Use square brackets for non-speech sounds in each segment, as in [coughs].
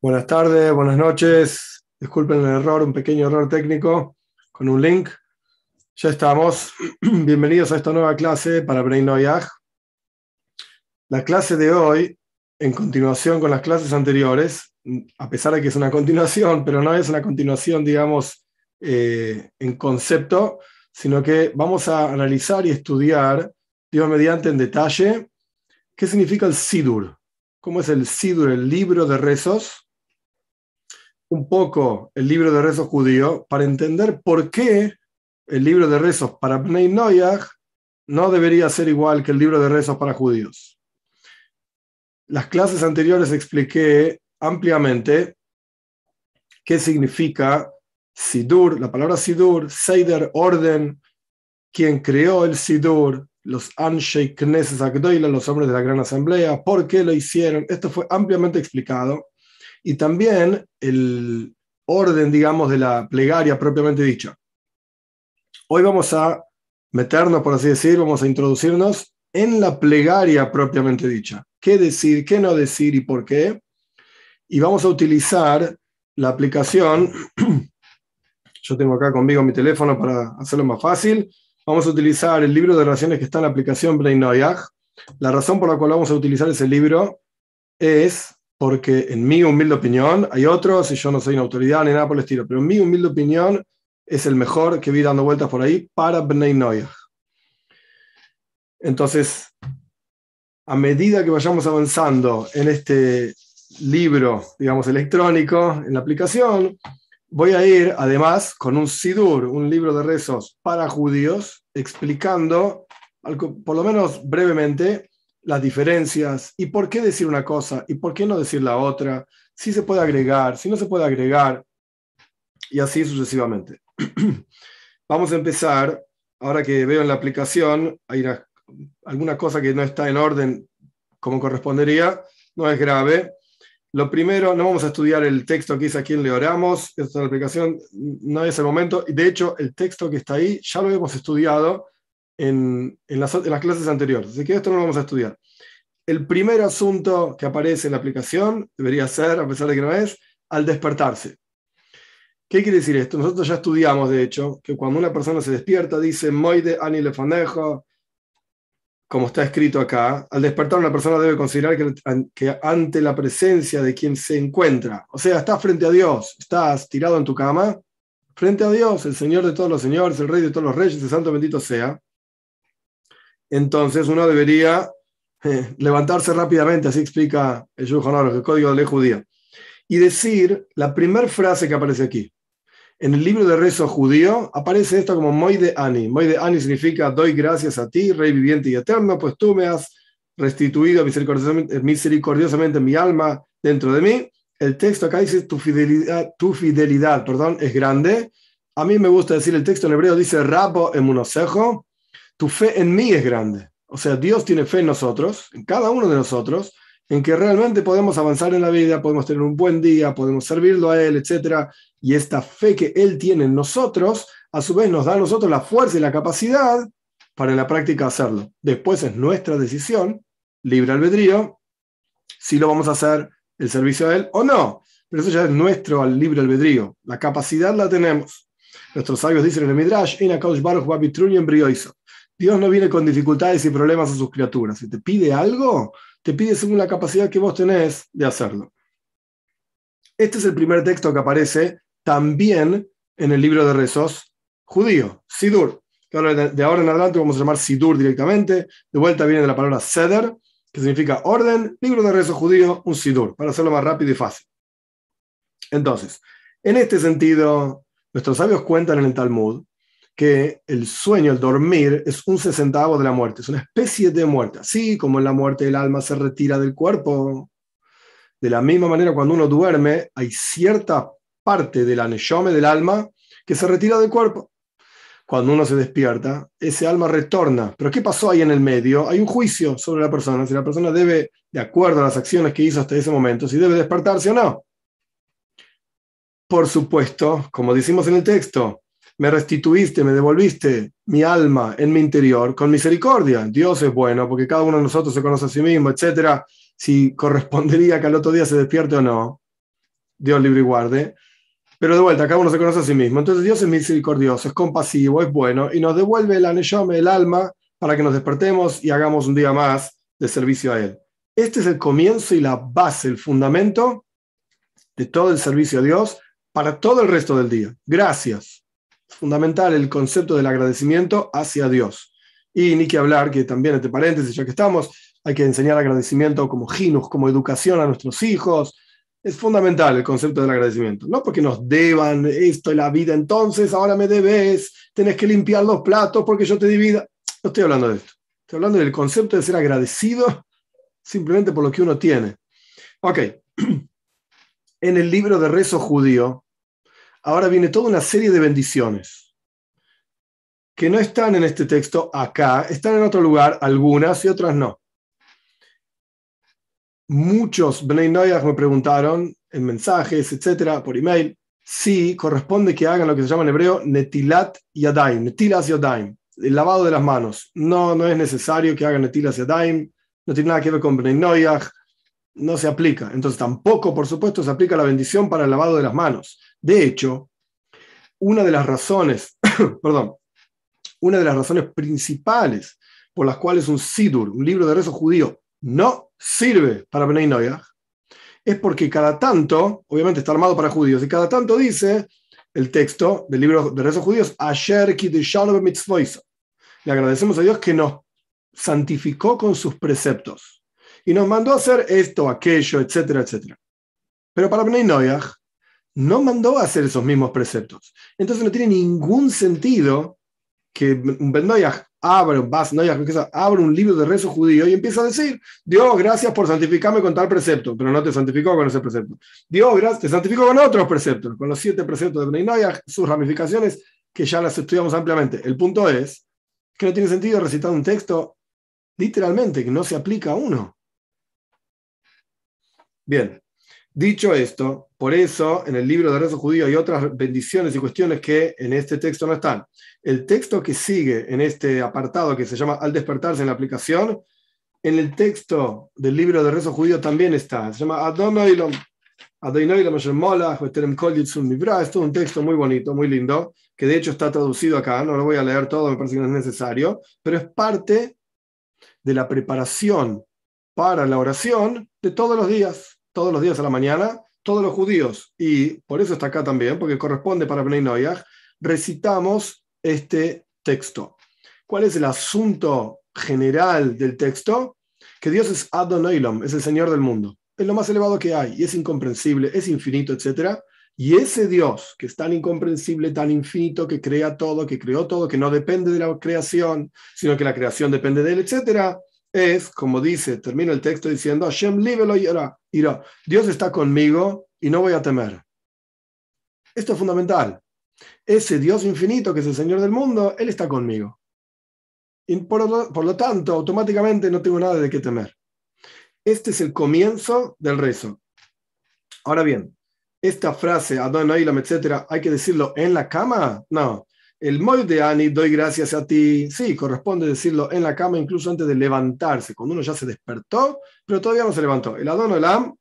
Buenas tardes, buenas noches. Disculpen el error, un pequeño error técnico con un link. Ya estamos. [clears throat] Bienvenidos a esta nueva clase para Brain Noyag. La clase de hoy, en continuación con las clases anteriores, a pesar de que es una continuación, [laughs] pero no es una continuación, digamos, eh, en concepto, sino que vamos a analizar y estudiar, Dios mediante en detalle, qué significa el Sidur. ¿Cómo es el Sidur, el libro de rezos? Un poco el libro de rezos judío para entender por qué el libro de rezos para Bnei Noyag no debería ser igual que el libro de rezos para judíos. Las clases anteriores expliqué ampliamente qué significa Sidur, la palabra Sidur, Seider, orden, quien creó el Sidur, los Anshei Knesset Agdoila, los hombres de la Gran Asamblea, por qué lo hicieron. Esto fue ampliamente explicado y también el orden, digamos, de la plegaria propiamente dicha. Hoy vamos a meternos, por así decir, vamos a introducirnos en la plegaria propiamente dicha. ¿Qué decir, qué no decir y por qué? Y vamos a utilizar la aplicación, [clears throat] yo tengo acá conmigo mi teléfono para hacerlo más fácil, vamos a utilizar el libro de oraciones que está en la aplicación Brain La razón por la cual vamos a utilizar ese libro es porque en mi humilde opinión, hay otros, y yo no soy una autoridad ni nada por el estilo, pero en mi humilde opinión es el mejor que vi dando vueltas por ahí para Bnei Noyah. Entonces, a medida que vayamos avanzando en este libro, digamos, electrónico, en la aplicación, voy a ir además con un Sidur, un libro de rezos para judíos, explicando, por lo menos brevemente, las diferencias y por qué decir una cosa y por qué no decir la otra, si se puede agregar, si no se puede agregar, y así sucesivamente. [clears throat] Vamos a empezar, ahora que veo en la aplicación, hay alguna cosa que no está en orden como correspondería, no es grave. Lo primero, no vamos a estudiar el texto que dice a quién le oramos, esta aplicación no es el momento, de hecho el texto que está ahí ya lo hemos estudiado en, las, clases anteriores. Así que esto no lo vamos a estudiar. El primer asunto que aparece en la aplicación debería ser, a pesar de que no es, al despertarse. ¿Qué quiere decir esto? Nosotros ya estudiamos, de hecho, que cuando una persona se despierta, dice Moide ani lefanejo, como está escrito acá, al despertar una persona debe considerar que, que, ante la presencia de quien se encuentra, o sea, estás frente a Dios, estás tirado en tu cama, frente a Dios, el Señor de todos los señores, el Rey de todos los reyes, el Santo bendito sea, entonces uno debería eh, levantarse rápidamente, así explica el el código de ley judía, y decir la primera frase que aparece aquí. En el libro de rezo judío aparece esto como Moide Ani. Moide Ani significa doy gracias a ti, Rey viviente y eterno, pues tú me has restituido misericordiosamente, misericordiosamente mi alma dentro de mí. El texto acá dice tu fidelidad, tu fidelidad, perdón, es grande. A mí me gusta decir el texto en hebreo dice Rabo emunosejo, tu fe en mí es grande. O sea, Dios tiene fe en nosotros, en cada uno de nosotros, en que realmente podemos avanzar en la vida, podemos tener un buen día, podemos servirlo a Él, etc. Y esta fe que Él tiene en nosotros, a su vez nos da a nosotros la fuerza y la capacidad para en la práctica hacerlo. Después es nuestra decisión, libre albedrío, si lo vamos a hacer el servicio a Él o no. Pero eso ya es nuestro libre albedrío. La capacidad la tenemos. Nuestros sabios dicen en el Midrash, Dios no viene con dificultades y problemas a sus criaturas. Si te pide algo, te pide según la capacidad que vos tenés de hacerlo. Este es el primer texto que aparece también en el libro de rezos judío, Sidur. De ahora en adelante vamos a llamar Sidur directamente. De vuelta viene de la palabra Seder, que significa orden, libro de rezos judío, un Sidur, para hacerlo más rápido y fácil. Entonces, en este sentido, nuestros sabios cuentan en el Talmud que el sueño, el dormir, es un sesentavo de la muerte, es una especie de muerte. Así como en la muerte el alma se retira del cuerpo, de la misma manera cuando uno duerme, hay cierta parte de la neshome del alma que se retira del cuerpo. Cuando uno se despierta, ese alma retorna. Pero ¿qué pasó ahí en el medio? Hay un juicio sobre la persona, si la persona debe, de acuerdo a las acciones que hizo hasta ese momento, si debe despertarse o no. Por supuesto, como decimos en el texto, me restituiste, me devolviste mi alma en mi interior con misericordia. Dios es bueno porque cada uno de nosotros se conoce a sí mismo, etc. Si correspondería que al otro día se despierte o no. Dios libre y guarde. Pero de vuelta, cada uno se conoce a sí mismo. Entonces Dios es misericordioso, es compasivo, es bueno y nos devuelve el aneshome, el alma, para que nos despertemos y hagamos un día más de servicio a Él. Este es el comienzo y la base, el fundamento de todo el servicio a Dios para todo el resto del día. Gracias. Fundamental el concepto del agradecimiento hacia Dios. Y ni que hablar que también, entre paréntesis, ya que estamos, hay que enseñar agradecimiento como ginus, como educación a nuestros hijos, es fundamental el concepto del agradecimiento. No porque nos deban esto y la vida, entonces ahora me debes, tenés que limpiar los platos porque yo te di vida. No estoy hablando de esto. Estoy hablando del concepto de ser agradecido simplemente por lo que uno tiene. Ok. [clears throat] En el libro de rezo judío, ahora viene toda una serie de bendiciones que no están en este texto acá, están en otro lugar, algunas y otras no muchos Bnei me preguntaron en mensajes, etcétera, por email, si corresponde que hagan lo que se llama en hebreo netilat yadaim, netilas yadaim, el lavado de las manos. No, no es necesario que hagan netilas yadaim, no tiene nada que ver con Bnei no se aplica. Entonces tampoco, por supuesto, se aplica la bendición para el lavado de las manos. De hecho, una de las razones, [coughs] perdón, una de las razones principales por las cuales un Sidur, un libro de rezo judío, no sirve para Bnei Noyach, es porque cada tanto, obviamente está armado para judíos, y cada tanto dice el texto del libro de rezos judíos, Asher Le agradecemos a Dios que nos santificó con sus preceptos y nos mandó a hacer esto, aquello, etcétera, etcétera. Pero para Bnei Noyach no mandó a hacer esos mismos preceptos. Entonces no tiene ningún sentido que Ben Noyach abre, abre un libro de rezo judío y empieza a decir, Dios, gracias por santificarme con tal precepto, pero no te santificó con ese precepto. Dios, gracias, te santificó con otros preceptos, con los siete preceptos de Bnei sus ramificaciones, que ya las estudiamos ampliamente. El punto es que no tiene sentido recitar un texto literalmente, que no se aplica a uno. Bien, dicho esto, por eso, en el libro de rezo judío hay otras bendiciones y cuestiones que en este texto no están. El texto que sigue en este apartado que se llama Al despertarse en la aplicación, en el texto del libro de rezo judío también está. Se llama Adonoilom. Es todo un texto muy bonito, muy lindo, que de hecho está traducido acá, no lo voy a leer todo, me parece que no es necesario, pero es parte de la preparación para la oración de todos los días, todos los días a la mañana, todos los judíos, y por eso está acá también, porque corresponde para Bnei recitamos este texto. ¿Cuál es el asunto general del texto? Que Dios es Adonailam, es el Señor del mundo. Es lo más elevado que hay, y es incomprensible, es infinito, etc. Y ese Dios, que es tan incomprensible, tan infinito, que crea todo, que creó todo, que no depende de la creación, sino que la creación depende de él, etc., es, como dice, termina el texto diciendo, Hashem ira. Dios está conmigo y no voy a temer. Esto es fundamental. Ese Dios infinito que es el Señor del mundo, Él está conmigo. Y por lo, tanto, automáticamente no tengo nada de qué temer. Este es el comienzo del rezo. Ahora bien, esta frase, Adon etcétera, ¿hay que decirlo en la cama? No. El Moy de Ani, doy gracias a ti, sí, corresponde decirlo en la cama incluso antes de levantarse, cuando uno ya se despertó, pero todavía no se levantó. El Adon Olam,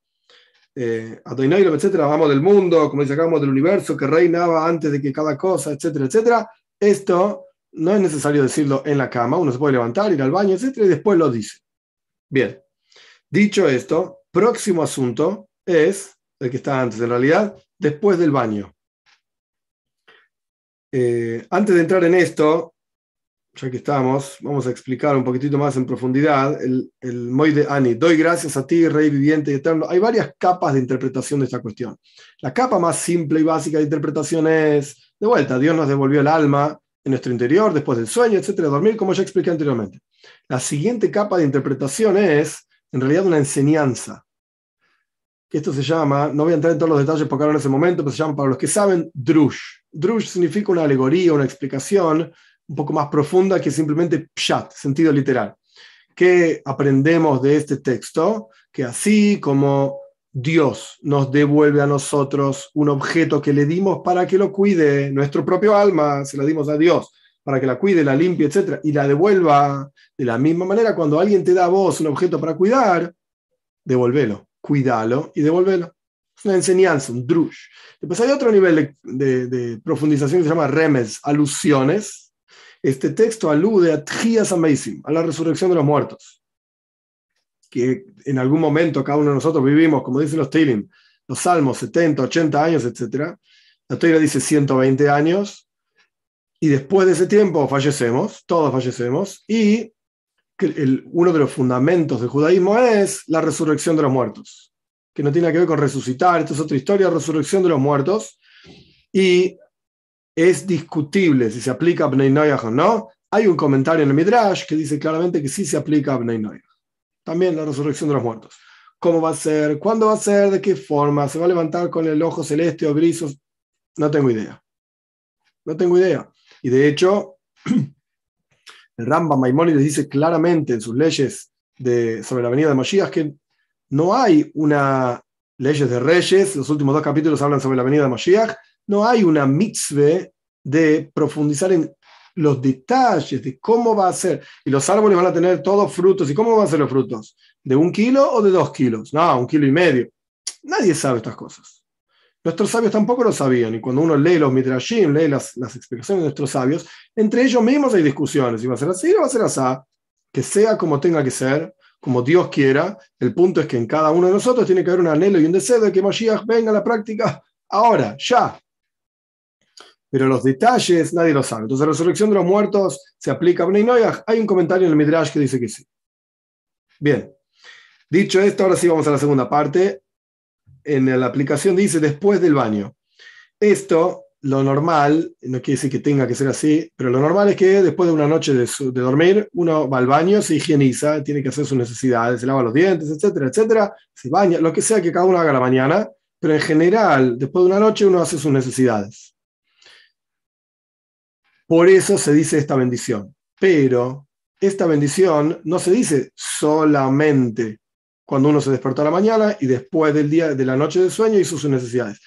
eh, etcétera, vamos del mundo, como dice acá, del universo que reinaba antes de que cada cosa, etcétera, etcétera. Esto no es necesario decirlo en la cama, uno se puede levantar, ir al baño, etcétera, y después lo dice. Bien, dicho esto, próximo asunto es el que está antes, en realidad, después del baño. Eh, antes de entrar en esto, ya que estamos, vamos a explicar un poquitito más en profundidad el, el de Ani. Doy gracias a ti, Rey viviente y eterno. Hay varias capas de interpretación de esta cuestión. La capa más simple y básica de interpretación es, de vuelta, Dios nos devolvió el alma en nuestro interior después del sueño, etcétera, dormir, como ya expliqué anteriormente. La siguiente capa de interpretación es, en realidad, una enseñanza que esto se llama, no voy a entrar en todos los detalles porque ahora en ese momento, pero se llama, para los que saben, drush. Drush significa una alegoría, una explicación un poco más profunda que simplemente pshat, sentido literal. ¿Qué aprendemos de este texto? Que así como Dios nos devuelve a nosotros un objeto que le dimos para que lo cuide, nuestro propio alma, se la dimos a Dios, para que la cuide, la limpie, etc., y la devuelva de la misma manera, cuando alguien te da a vos un objeto para cuidar, devuélvelo cuídalo y devuélvelo. Es una enseñanza, un drush. Después hay otro nivel de, profundización que se llama remes, alusiones. Este texto alude a Tchias Amazing, a la resurrección de los muertos. Que en algún momento cada uno de nosotros vivimos, como dicen los Tilim, los salmos 70, 80 años, etc. La Torah dice 120 años. Y después de ese tiempo fallecemos, todos fallecemos. Y uno de los fundamentos del judaísmo es la resurrección de los muertos que no tiene que ver con resucitar, esto es otra historia, resurrección de los muertos, y es discutible si se aplica a Bnei Noyach o no. Hay un comentario en el Midrash que dice claramente que sí se aplica a Bnei Noyach. También la resurrección de los muertos. ¿Cómo va a ser? ¿Cuándo va a ser? ¿De qué forma? ¿Se va a levantar con el ojo celeste o gris? No tengo idea. No tengo idea. Y de hecho, [clears throat] el Rambam Maimónides dice claramente en sus leyes de, sobre la venida de Moshiach que no hay una leyes de reyes, los últimos dos capítulos hablan sobre la venida de Moshiach, no hay una mitzvah de profundizar en los detalles de cómo va a ser. Y los árboles van a tener todos frutos. ¿Y cómo van a ser los frutos? ¿De un kilo o de dos kilos? No, un kilo y medio. Nadie sabe estas cosas. Nuestros sabios tampoco lo sabían. Y cuando uno lee los midrashim, lee las, las explicaciones de nuestros sabios, entre ellos mismos hay discusiones. Si va a ser así o va a ser así. Que sea como tenga que ser como Dios quiera. El punto es que en cada uno de nosotros tiene que haber un anhelo y un deseo de que Mashiach venga a la práctica ahora, ya. Pero los detalles nadie lo sabe. Entonces la resurrección de los muertos se aplica a Bnei Hay un comentario en el Midrash que dice que sí. Bien. Dicho esto, ahora sí vamos a la segunda parte. En la aplicación dice después del baño. Esto lo normal, no quiere decir que tenga que ser así, pero lo normal es que después de una noche de, dormir, uno va al baño, se higieniza, tiene que hacer sus necesidades, se lava los dientes, etcétera, etcétera, se baña, lo que sea que cada uno haga la mañana, pero en general, después de una noche uno hace sus necesidades. Por eso se dice esta bendición. Pero esta bendición no se dice solamente cuando uno se despertó a la mañana y después del día de la noche de sueño hizo sus necesidades.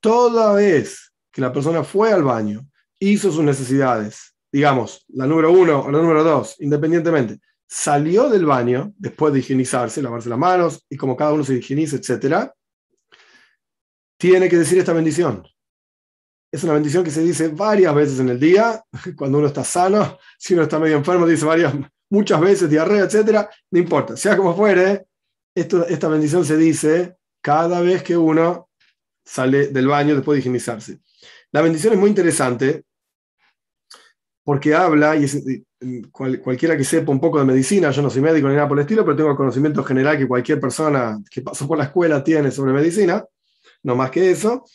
Toda vez que la persona fue al baño, hizo sus necesidades, digamos, la número uno o la número dos, independientemente, salió del baño después de higienizarse, lavarse las manos y como cada uno se higieniza, etc., tiene que decir esta bendición. Es una bendición que se dice varias veces en el día, [laughs] cuando uno está sano, [laughs] si uno está medio enfermo, dice varias, muchas veces, diarrea, etc., no importa, sea como fuere, esta bendición se dice cada vez que uno sale del baño después de higienizarse. La bendición es muy interesante porque habla, y cualquiera que sepa un poco de medicina, yo no soy médico ni nada por el estilo, pero tengo el conocimiento general que cualquier persona que pasó por la escuela tiene sobre medicina, no más que eso.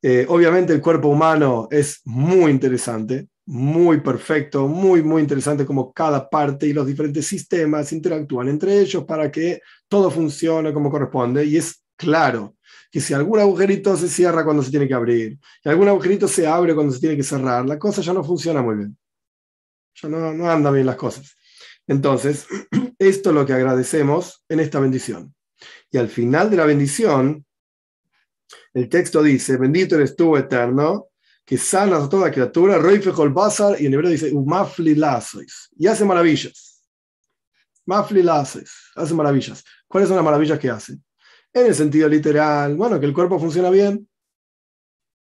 Eh, obviamente el cuerpo humano es muy interesante, muy perfecto, muy, muy interesante como cada parte y los diferentes sistemas interactúan entre ellos para que todo funcione como corresponde. Y es claro que si algún agujerito se cierra cuando se tiene que abrir, y algún agujerito se abre cuando se tiene que cerrar, la cosa ya no funciona muy bien. Ya no, no andan bien las cosas. Entonces, [clears throat] esto es lo que agradecemos en esta bendición. Y al final de la bendición, el texto dice, bendito eres tú, eterno, que sanas a toda criatura, Roifejol Basar, y en hebreo dice, Umafli Lasois, y hace maravillas. Mafli Lasois, hace maravillas. ¿Cuáles son las maravillas que hace? En el sentido literal, bueno, que el cuerpo funciona bien,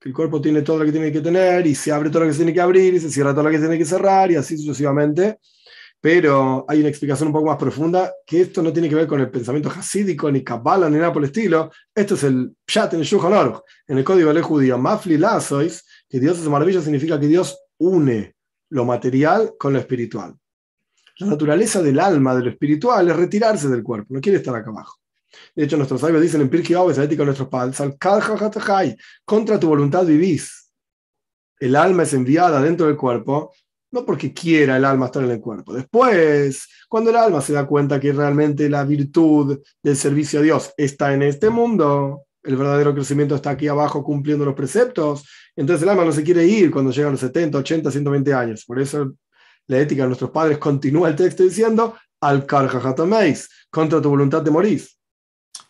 que el cuerpo tiene todo lo que tiene que tener y se abre todo lo que se tiene que abrir y se cierra todo lo que tiene que cerrar y así sucesivamente. Pero hay una explicación un poco más profunda que esto no tiene que ver con el pensamiento hasídico, ni cabala, ni nada por el estilo. Esto es el Pshat en el Shulchan en el código de ley judío. Mafli Lazois, que Dios es maravilla, significa que Dios une lo material con lo espiritual. La naturaleza del alma, de lo espiritual, es retirarse del cuerpo, no quiere estar acá abajo. De hecho, nuestros sabios dicen en Pirkei Avos, la ética de nuestros padres, contra tu voluntad vivís. El alma es enviada dentro del cuerpo, no porque quiera el alma estar en el cuerpo. Después, cuando el alma se da cuenta que realmente la virtud del servicio a Dios está en este mundo, el verdadero crecimiento está aquí abajo cumpliendo los preceptos, entonces el alma no se quiere ir cuando llega a los 70, 80, 120 años. Por eso la ética de nuestros padres continúa el texto diciendo, al contra tu voluntad te morís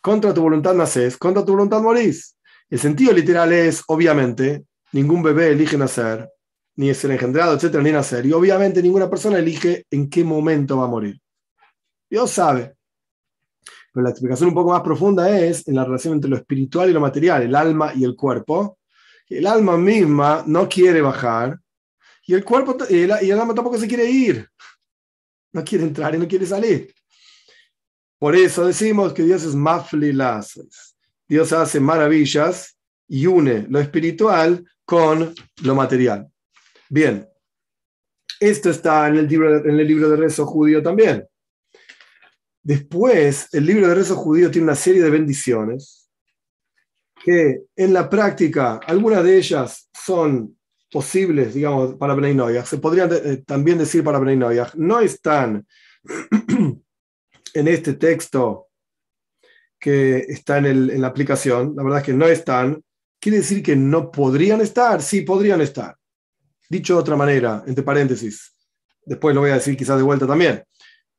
contra tu voluntad naces, contra tu voluntad morís. El sentido literal es, obviamente, ningún bebé elige nacer, ni ser engendrado, etcétera, ni nacer. Y obviamente ninguna persona elige en qué momento va a morir. Dios sabe. Pero la explicación un poco más profunda es en la relación entre lo espiritual y lo material, el alma y el cuerpo. El alma misma no quiere bajar y el cuerpo y el, alma tampoco se quiere ir. No quiere entrar y no quiere salir. Por eso decimos que Dios es mafli Dios hace maravillas y une lo espiritual con lo material. Bien, esto está en el libro, en el libro de rezo judío también. Después, el libro de rezo judío tiene una serie de bendiciones que en la práctica, algunas de ellas son posibles, digamos, para Bnei Se podrían eh, también decir para Bnei No están [clears throat] en este texto que está en, el, en la aplicación. La verdad es que no están. ¿Quiere decir que no podrían estar? Sí, podrían estar. Dicho de otra manera, entre paréntesis, después lo voy a decir quizás de vuelta también.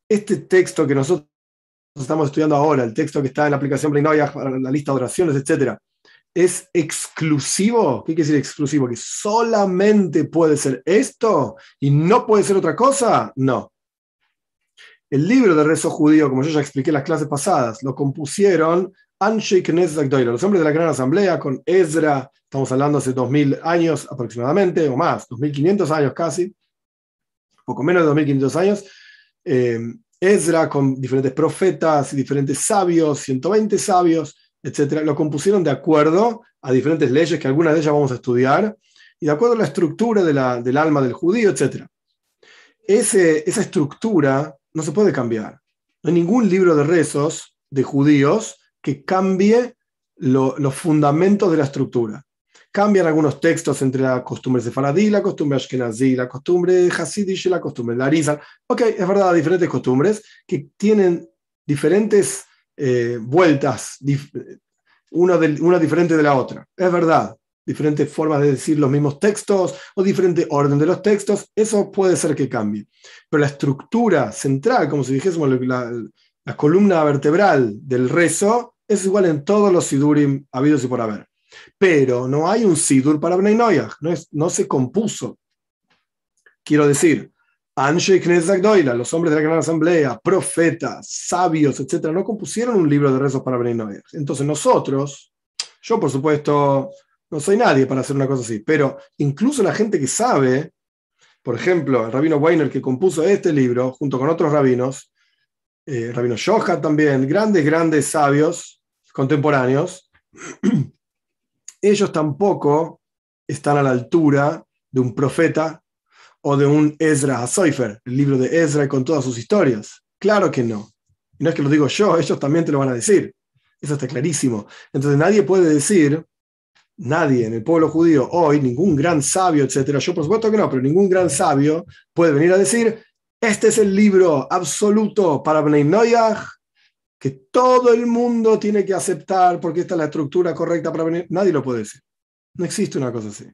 Este texto que nosotros estamos estudiando ahora, el texto que está en la aplicación para la lista de oraciones, etcétera, es exclusivo. ¿Qué quiere decir exclusivo? ¿Que solamente puede ser esto y no puede ser otra cosa? No. El libro de rezo judío, como yo ya expliqué en las clases pasadas, lo compusieron Anshe Knesset los hombres de la Gran Asamblea, con Ezra, estamos hablando hace 2000 años aproximadamente, o más, 2500 años casi, poco menos de 2500 años. Eh, Ezra con diferentes profetas y diferentes sabios, 120 sabios, etcétera, lo compusieron de acuerdo a diferentes leyes que algunas de ellas vamos a estudiar y de acuerdo a la estructura del alma del judío, etcétera. Esa estructura no se puede cambiar. No hay ningún libro de rezos de judíos que cambie los fundamentos de la estructura. Cambian algunos textos entre la costumbre sefaradí, la costumbre ashkenazí, la costumbre hasidish y la costumbre larisa. Ok, es verdad, diferentes costumbres que tienen diferentes eh, vueltas, una, una diferente de la otra. Es verdad, diferentes formas de decir los mismos textos o diferente orden de los textos, eso puede ser que cambie. Pero la estructura central, como si dijésemos la, columna vertebral del rezo, es igual en todos los sidurim habidos y por haber. Pero no hay un sidur para Bnei no, es, no se compuso. Quiero decir, Anshe los hombres de la Gran Asamblea, profetas, sabios, etc., no compusieron un libro de rezos para Bnei Entonces nosotros, yo por supuesto no soy nadie para hacer una cosa así, pero incluso la gente que sabe, por ejemplo, el rabino Weiner que compuso este libro, junto con otros rabinos, eh, rabino Shohat también, grandes, grandes sabios contemporáneos, [clears throat] ellos tampoco están a la altura de un profeta o de un Ezra Soifer, el libro de Ezra con todas sus historias. Claro que no. Y no es que lo digo yo, ellos también te lo van a decir. Eso está clarísimo. Entonces nadie puede decir, nadie en el pueblo judío hoy, ningún gran sabio, etcétera, yo por supuesto que no, pero ningún gran sabio puede venir a decir, este es el libro absoluto para Bnei Noyach, que todo el mundo tiene que aceptar porque esta es la estructura correcta para venir. Nadie lo puede decir. No existe una cosa así.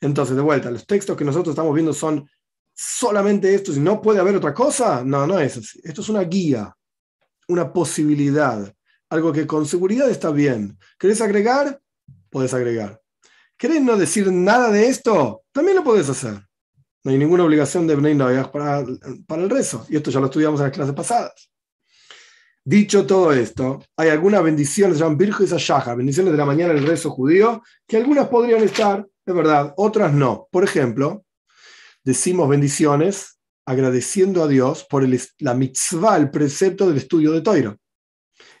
Entonces, de vuelta, los textos que nosotros estamos viendo son solamente estos y no puede haber otra cosa. No, no es así. Esto es una guía, una posibilidad, algo que con seguridad está bien. ¿Querés agregar? Puedes agregar. ¿Querés no decir nada de esto? También lo puedes hacer. No hay ninguna obligación de Bnei para, para el rezo. Y esto ya lo estudiamos en las clases pasadas. Dicho todo esto, hay algunas bendiciones, se llaman Virgo y bendiciones de la mañana del rezo judío, que algunas podrían estar, es verdad, otras no. Por ejemplo, decimos bendiciones agradeciendo a Dios por la mitzvah, el precepto del estudio de Toiro.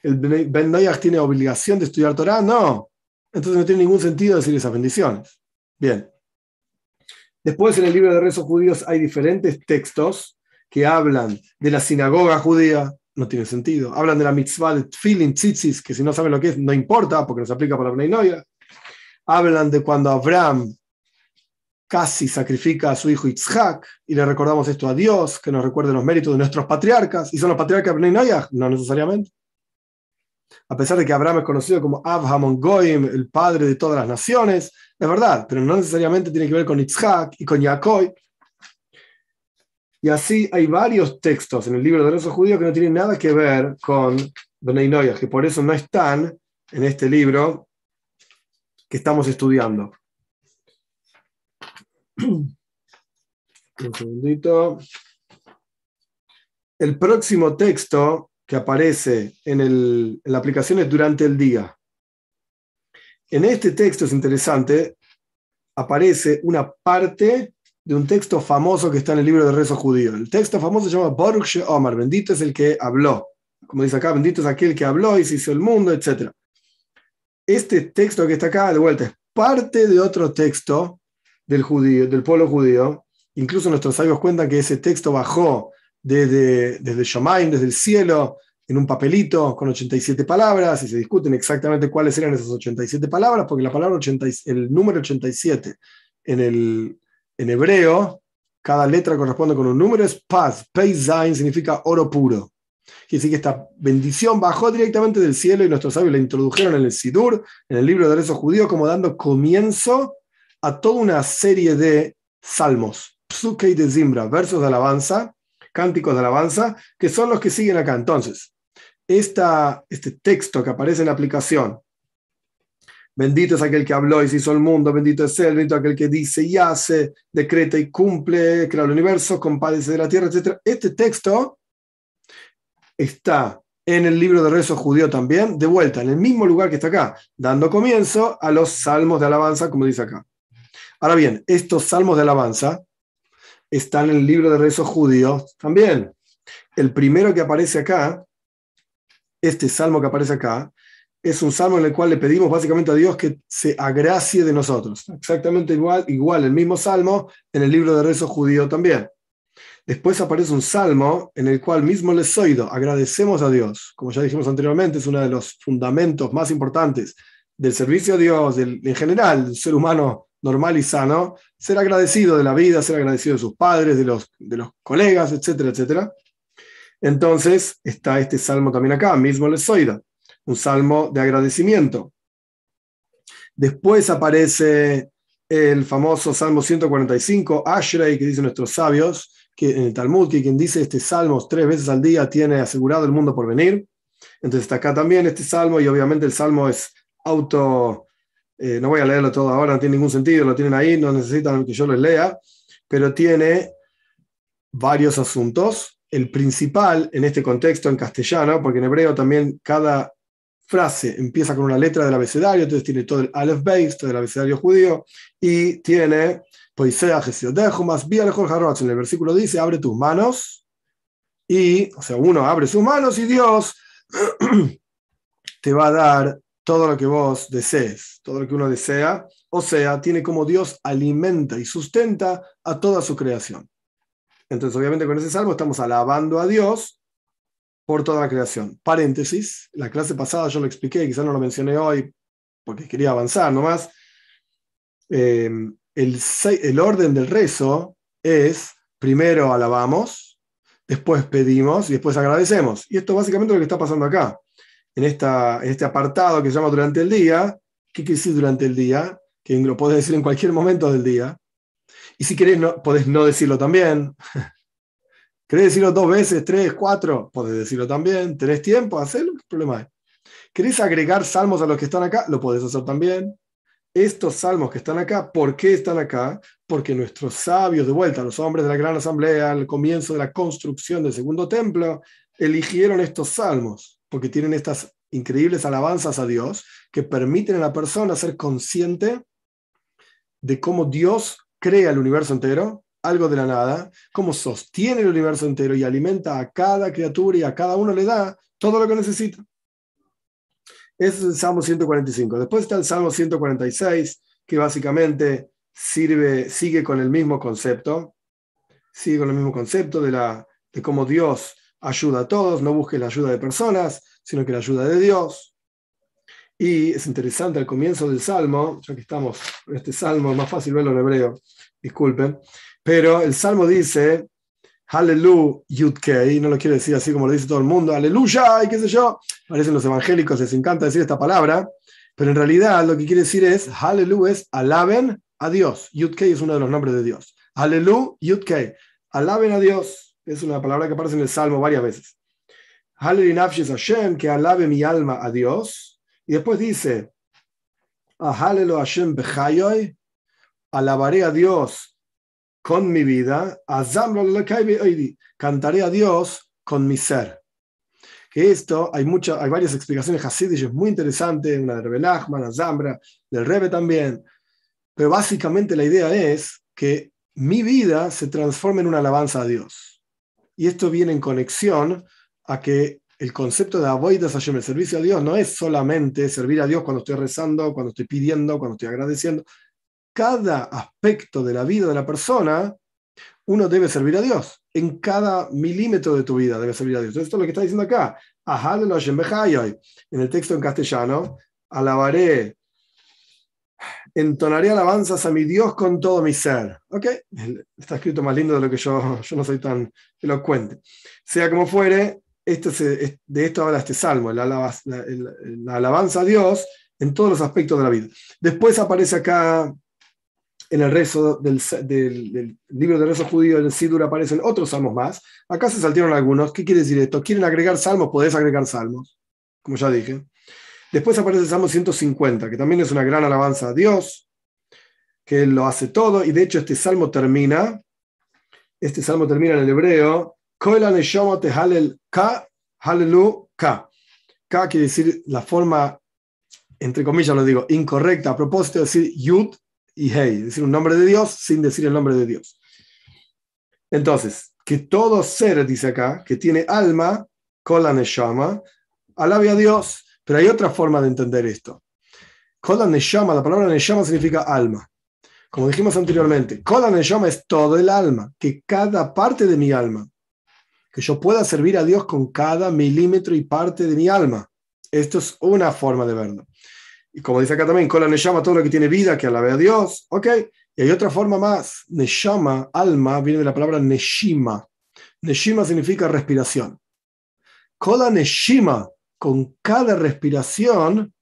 ¿El Ben tiene obligación de estudiar Torah? No. Entonces no tiene ningún sentido decir esas bendiciones. Bien. Después en el libro de rezos judíos hay diferentes textos que hablan de la sinagoga judía, no tiene sentido. Hablan de la mitzvah de tfilin, tzitzis, que si no saben lo que es, no importa, porque no se aplica para la Hablan de cuando Abraham casi sacrifica a su hijo Yitzhak, y le recordamos esto a Dios, que nos recuerde los méritos de nuestros patriarcas. ¿Y son los patriarcas de Bnei No necesariamente. A pesar de que Abraham es conocido como Abraham Goim, el padre de todas las naciones, es verdad, pero no necesariamente tiene que ver con Yitzhak y con Jacob. Y así hay varios textos en el libro de los judíos que no tienen nada que ver con Bnei que por eso no están en este libro que estamos estudiando. Un segundito. El próximo texto que aparece en, el, en la aplicación es durante el día. En este texto es interesante, aparece una parte de un texto famoso que está en el libro de rezos judío. El texto famoso se llama Baruch Omar, bendito es el que habló. Como dice acá, bendito es aquel que habló y se hizo el mundo, etc. Este texto que está acá, de vuelta, es parte de otro texto del, judío, del pueblo judío. Incluso nuestros sabios cuentan que ese texto bajó desde, desde Shamaim, desde el cielo, en un papelito con 87 palabras y se discuten exactamente cuáles eran esas 87 palabras, porque la palabra 80, el número 87 en, el, en hebreo, cada letra corresponde con un número, es paz. Pei Zain significa oro puro. Quiere decir que esta bendición bajó directamente del cielo y nuestros sabios la introdujeron en el Sidur, en el libro de rezos judíos, como dando comienzo a toda una serie de salmos, psuke de Zimbra, versos de alabanza, cánticos de alabanza, que son los que siguen acá. Entonces, esta, este texto que aparece en la aplicación, bendito es aquel que habló y se hizo el mundo, bendito es él, bendito aquel que dice y hace, decreta y cumple, crea el universo, compadece de la tierra, etc. Este texto está en el libro de rezos judío también, de vuelta, en el mismo lugar que está acá, dando comienzo a los salmos de alabanza, como dice acá. Ahora bien, estos salmos de alabanza están en el libro de rezos judíos también. El primero que aparece acá este salmo que aparece acá, es un salmo en el cual le pedimos básicamente a Dios que se agracie de nosotros. Exactamente igual, igual el mismo salmo en el libro de rezo judío también. Después aparece un salmo en el cual mismo les oído, agradecemos a Dios. Como ya dijimos anteriormente, es uno de los fundamentos más importantes del servicio a Dios, en general, del ser humano normal y sano, ser agradecido de la vida, ser agradecido de sus padres, de los, de los colegas, etcétera, etcétera. Entonces está este salmo también acá, mismo el Soida, un salmo de agradecimiento. Después aparece el famoso Salmo 145, Ashrei, que dicen nuestros sabios, que en el Talmud, que quien dice este salmo tres veces al día tiene asegurado el mundo por venir. Entonces está acá también este salmo y obviamente el salmo es auto, eh, no voy a leerlo todo ahora, no tiene ningún sentido, lo tienen ahí, no necesitan que yo lo lea, pero tiene varios asuntos. El principal en este contexto en castellano, porque en hebreo también cada frase empieza con una letra del abecedario, entonces tiene todo el Aleph Beis, todo el abecedario judío, y tiene, sea dejo más bien en el versículo dice, abre tus manos, y, o sea, uno abre sus manos y Dios [clears throat] te va a dar todo lo que vos desees, todo lo que uno desea, o sea, tiene como Dios alimenta y sustenta a toda su creación. Entonces, obviamente, con ese salmo estamos alabando a Dios por toda la creación. Paréntesis, la clase pasada yo lo expliqué, quizás no lo mencioné hoy porque quería avanzar nomás. Eh, el, el orden del rezo es, primero alabamos, después pedimos y después agradecemos. Y esto básicamente es lo que está pasando acá. En, esta, en este apartado que se llama durante el día, ¿qué quiere decir durante el día? Que lo puedes decir en cualquier momento del día. Y si querés, no, podés no decirlo también. [laughs] ¿Querés decirlo dos veces, tres, cuatro? Podés decirlo también. ¿Tenés tiempo? Hacelo, ¿qué problema hay? ¿Querés agregar salmos a los que están acá? Lo podés hacer también. Estos salmos que están acá, ¿por qué están acá? Porque nuestros sabios, de vuelta, los hombres de la gran asamblea, al comienzo de la construcción del segundo templo, eligieron estos salmos, porque tienen estas increíbles alabanzas a Dios que permiten a la persona ser consciente de cómo Dios crea el universo entero, algo de la nada, cómo sostiene el universo entero y alimenta a cada criatura y a cada uno le da todo lo que necesita. Ese es el Salmo 145. Después está el Salmo 146, que básicamente sirve, sigue con el mismo concepto, sigue con el mismo concepto de, la, de cómo Dios ayuda a todos, no busque la ayuda de personas, sino que la ayuda de Dios. Y es interesante al comienzo del salmo, ya que estamos en este salmo, es más fácil verlo en hebreo, disculpen, pero el salmo dice, Hallelujah, Yudkei, no lo quiere decir así como lo dice todo el mundo, aleluya, y qué sé yo, parecen los evangélicos, les encanta decir esta palabra, pero en realidad lo que quiere decir es, Hallelujah es alaben a Dios, Yudkei es uno de los nombres de Dios, Hallelujah, Yudkei, alaben a Dios, es una palabra que aparece en el salmo varias veces. Hashem, que alabe mi alma a Dios, y después dice, Hashem alabaré a Dios con mi vida, cantaré a Dios con mi ser. que esto, hay, mucha, hay varias explicaciones es muy interesantes, una de Rebbe Nachman, Zambra, del Rebbe también, pero básicamente la idea es que mi vida se transforma en una alabanza a Dios. Y esto viene en conexión a que el concepto de Avoidas Hashem, el servicio a Dios, no es solamente servir a Dios cuando estoy rezando, cuando estoy pidiendo, cuando estoy agradeciendo. Cada aspecto de la vida de la persona, uno debe servir a Dios. En cada milímetro de tu vida debe servir a Dios. Esto es lo que está diciendo acá. En el texto en castellano, alabaré entonaré alabanzas a mi Dios con todo mi ser. ¿Ok? Está escrito más lindo de lo que yo, yo no soy tan elocuente. Sea como fuere, esto de esto habla este salmo, la, alabanza a Dios en todos los aspectos de la vida. Después aparece acá en el rezo del, del, libro de rezo judío, del Sidur, aparecen otros salmos más. Acá se saltaron algunos. ¿Qué quiere decir esto? ¿Quieren agregar salmos? Podés agregar salmos, como ya dije. Después aparece el Salmo 150, que también es una gran alabanza a Dios, que Él lo hace todo, y de hecho este salmo termina, este salmo termina en el hebreo, ka, ka. Ka quiere decir la forma, entre comillas lo digo, incorrecta, a propósito de decir yud y hei, decir un nombre de Dios sin decir el nombre de Dios. Entonces, que todo ser, dice acá, que tiene alma, kola neshama, alabe a Dios, pero hay otra forma de entender esto. Kola Neshama, la palabra Neshama significa alma. Como dijimos anteriormente, Kola Neshama es todo el alma, que cada parte de mi alma, que yo pueda servir a Dios con cada milímetro y parte de mi alma. Esto es una forma de verlo. Y como dice acá también, Kola Neshama, todo lo que tiene vida, que alabe a Dios. Ok. Y hay otra forma más. Neshama, alma, viene de la palabra Neshima. Neshima significa respiración. Kola Neshima, con cada respiración,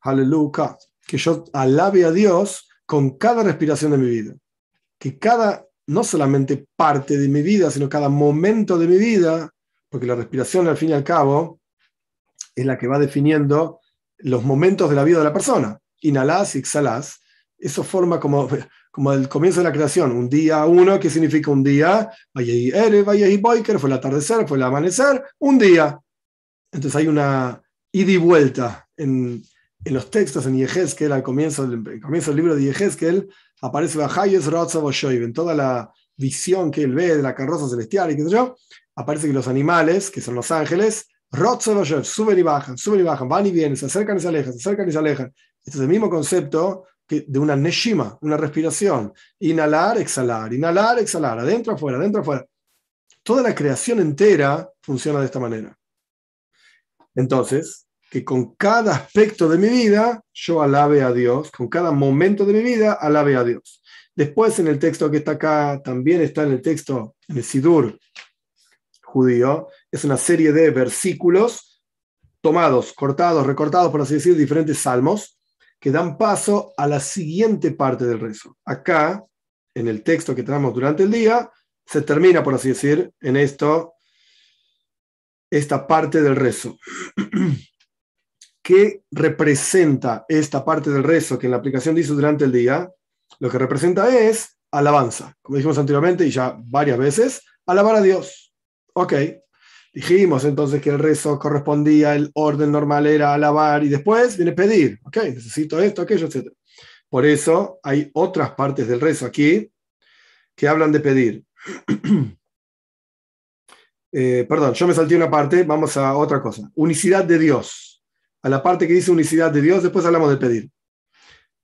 aleluya, que yo alabe a Dios con cada respiración de mi vida. Que cada, no solamente parte de mi vida, sino cada momento de mi vida, porque la respiración al fin y al cabo es la que va definiendo los momentos de la vida de la persona. Inhalás y exhalás. Eso forma como, como el comienzo de la creación. Un día uno, ¿qué significa un día? Vaya y Ere, vaya y Boiker, fue el atardecer, fue el amanecer, un día. Entonces hay una ida y vuelta en, los textos en Yehezkel, al comienzo del, comienzo del libro de Yehezkel, aparece en toda la visión que él ve de la carroza celestial y qué sé yo, aparece que los animales, que son los ángeles, suben y bajan, suben y bajan, van y vienen, se acercan y se alejan, se acercan y se alejan. Este es el mismo concepto que de una neshima, una respiración. Inhalar, exhalar, inhalar, exhalar, adentro, afuera, adentro, afuera. Toda la creación entera funciona de esta manera. Entonces, que con cada aspecto de mi vida yo alabe a Dios, con cada momento de mi vida alabe a Dios. Después en el texto que está acá, también está en el texto, en el Sidur judío, es una serie de versículos tomados, cortados, recortados, por así decir, diferentes salmos, que dan paso a la siguiente parte del rezo. Acá, en el texto que tenemos durante el día, se termina, por así decir, en esto esta parte del rezo. [clears throat] ¿Qué representa esta parte del rezo que en la aplicación dice durante el día? Lo que representa es alabanza, como dijimos anteriormente y ya varias veces, alabar a Dios. Ok, dijimos entonces que el rezo correspondía, el orden normal era alabar y después viene pedir. Ok, necesito esto, aquello, etc. Por eso hay otras partes del rezo aquí que hablan de pedir. [clears throat] Eh, perdón, yo me salté una parte, vamos a otra cosa. Unicidad de Dios. A la parte que dice unicidad de Dios, después hablamos de pedir.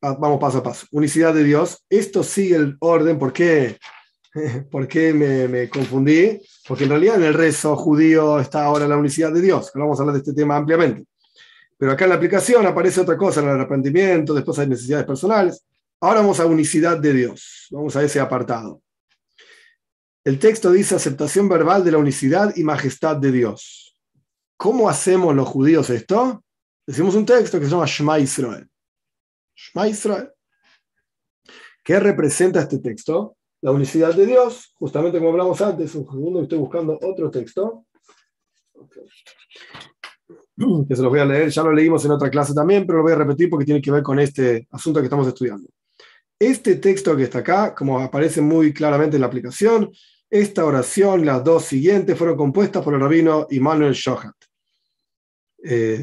Ah, vamos paso a paso. Unicidad de Dios. Esto sigue el orden. ¿Por qué, [laughs] ¿Por me, confundí? Porque en realidad en el rezo judío está ahora la unicidad de Dios. Vamos a hablar de este tema ampliamente. Pero acá en la aplicación aparece otra cosa, el arrepentimiento, después hay necesidades personales. Ahora vamos a unicidad de Dios. Vamos a ese apartado. El texto dice aceptación verbal de la unicidad y majestad de Dios. ¿Cómo hacemos los judíos esto? Decimos un texto que se llama Shema Israel. Shema Israel. ¿Qué representa este texto? La unicidad de Dios, justamente como hablamos antes, un segundo, estoy buscando otro texto. Que se los voy a leer, ya lo leímos en otra clase también, pero lo voy a repetir porque tiene que ver con este asunto que estamos estudiando. Este texto que está acá, como aparece muy claramente en la aplicación, Esta oración, las dos siguientes, fueron compuestas por el rabino Immanuel Shohat. Eh,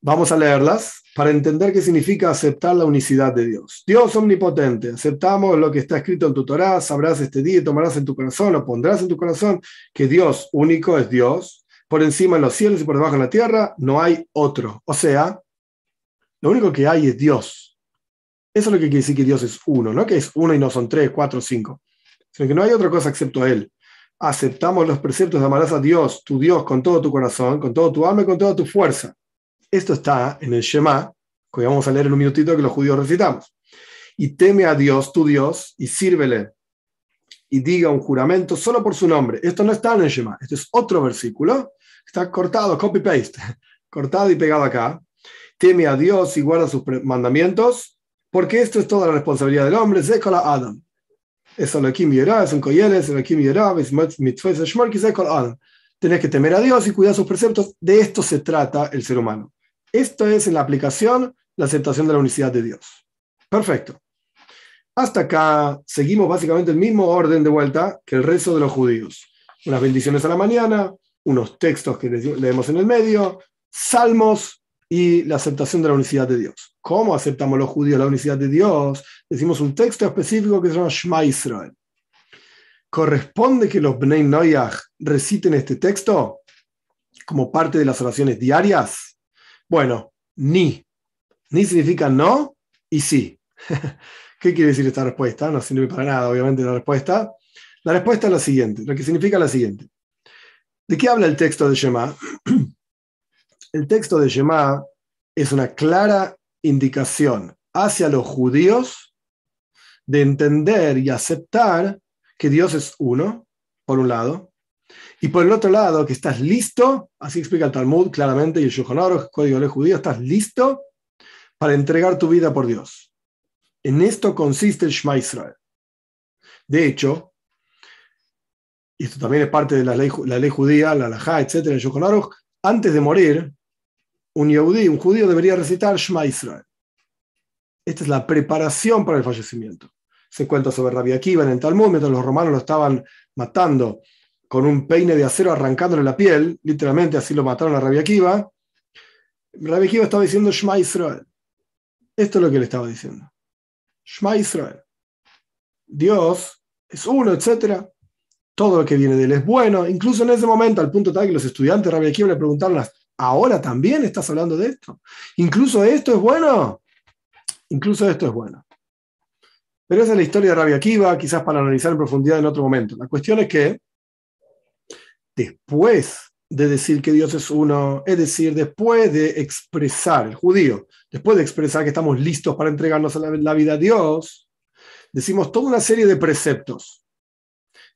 vamos a leerlas para entender qué significa aceptar la unicidad de Dios. Dios omnipotente, aceptamos lo que está escrito en tu Torah, sabrás este día y tomarás en tu corazón o pondrás en tu corazón que Dios único es Dios, por encima en los cielos y por debajo en la tierra no hay otro. O sea, lo único que hay es Dios. Eso es lo que quiere decir que Dios es uno, no que es uno y no son tres, cuatro, cinco sino que no hay otra cosa excepto Él. Aceptamos los preceptos de amarás a Dios, tu Dios, con todo tu corazón, con todo tu alma y con toda tu fuerza. Esto está en el Shema, que vamos a leer en un minutito que los judíos recitamos. Y teme a Dios, tu Dios, y sírvele. Y diga un juramento solo por su nombre. Esto no está en el Shema, este es otro versículo. Está cortado, copy-paste, [laughs] cortado y pegado acá. Teme a Dios y guarda sus mandamientos, porque esto es toda la responsabilidad del hombre. Zekola Adam es Elohim Yerá, es un Koyeles, Elohim Yerá, es Mitzvah, es Shmor, Adam. Tenés que temer a Dios y cuidar sus preceptos. De esto se trata el ser humano. Esto es en la aplicación la aceptación de la unicidad de Dios. Perfecto. Hasta acá seguimos básicamente el mismo orden de vuelta que el resto de los judíos. Unas bendiciones a la mañana, unos textos que leemos en el medio, salmos y la aceptación de la unicidad de Dios. ¿Cómo aceptamos los judíos la unicidad de Dios? Decimos un texto específico que se llama Shema Israel. ¿Corresponde que los Bnei Noyach reciten este texto como parte de las oraciones diarias? Bueno, ni. Ni significa no y sí. [laughs] ¿Qué quiere decir esta respuesta? No sirve para nada, obviamente, la respuesta. La respuesta es la siguiente, lo que significa la siguiente. ¿De qué habla el texto de Shema? [clears throat] El texto de Shema es una clara indicación hacia los judíos de entender y aceptar que Dios es uno, por un lado, y por el otro lado, que estás listo, así explica el Talmud claramente y el Shulchan el código de judío, estás listo para entregar tu vida por Dios. En esto consiste el Shema Israel. De hecho, esto también es parte de la ley, la ley judía, la halajá, etc., el Shulchan antes de morir, un un judío debería recitar Shema Israel. Esta es la preparación para el fallecimiento. Se cuenta sobre Rabbi Akiva en el Talmud, mientras los romanos lo estaban matando con un peine de acero arrancándole la piel, literalmente así lo mataron a Rabbi Akiva. Rabbi Akiva estaba diciendo Shema Israel. Esto es lo que le estaba diciendo. Shema Israel. Dios es uno, etc. Todo lo que viene de él es bueno. Incluso en ese momento, al punto tal que los estudiantes de Rabbi Akiva le preguntaron ahora también estás hablando de esto. Incluso esto es bueno. Incluso esto es bueno. Pero esa es la historia de Rabia Akiva, quizás para analizar en profundidad en otro momento. La cuestión es que después de decir que Dios es uno, es decir, después de expresar, el judío, después de expresar que estamos listos para entregarnos a la, vida a Dios, decimos toda una serie de preceptos.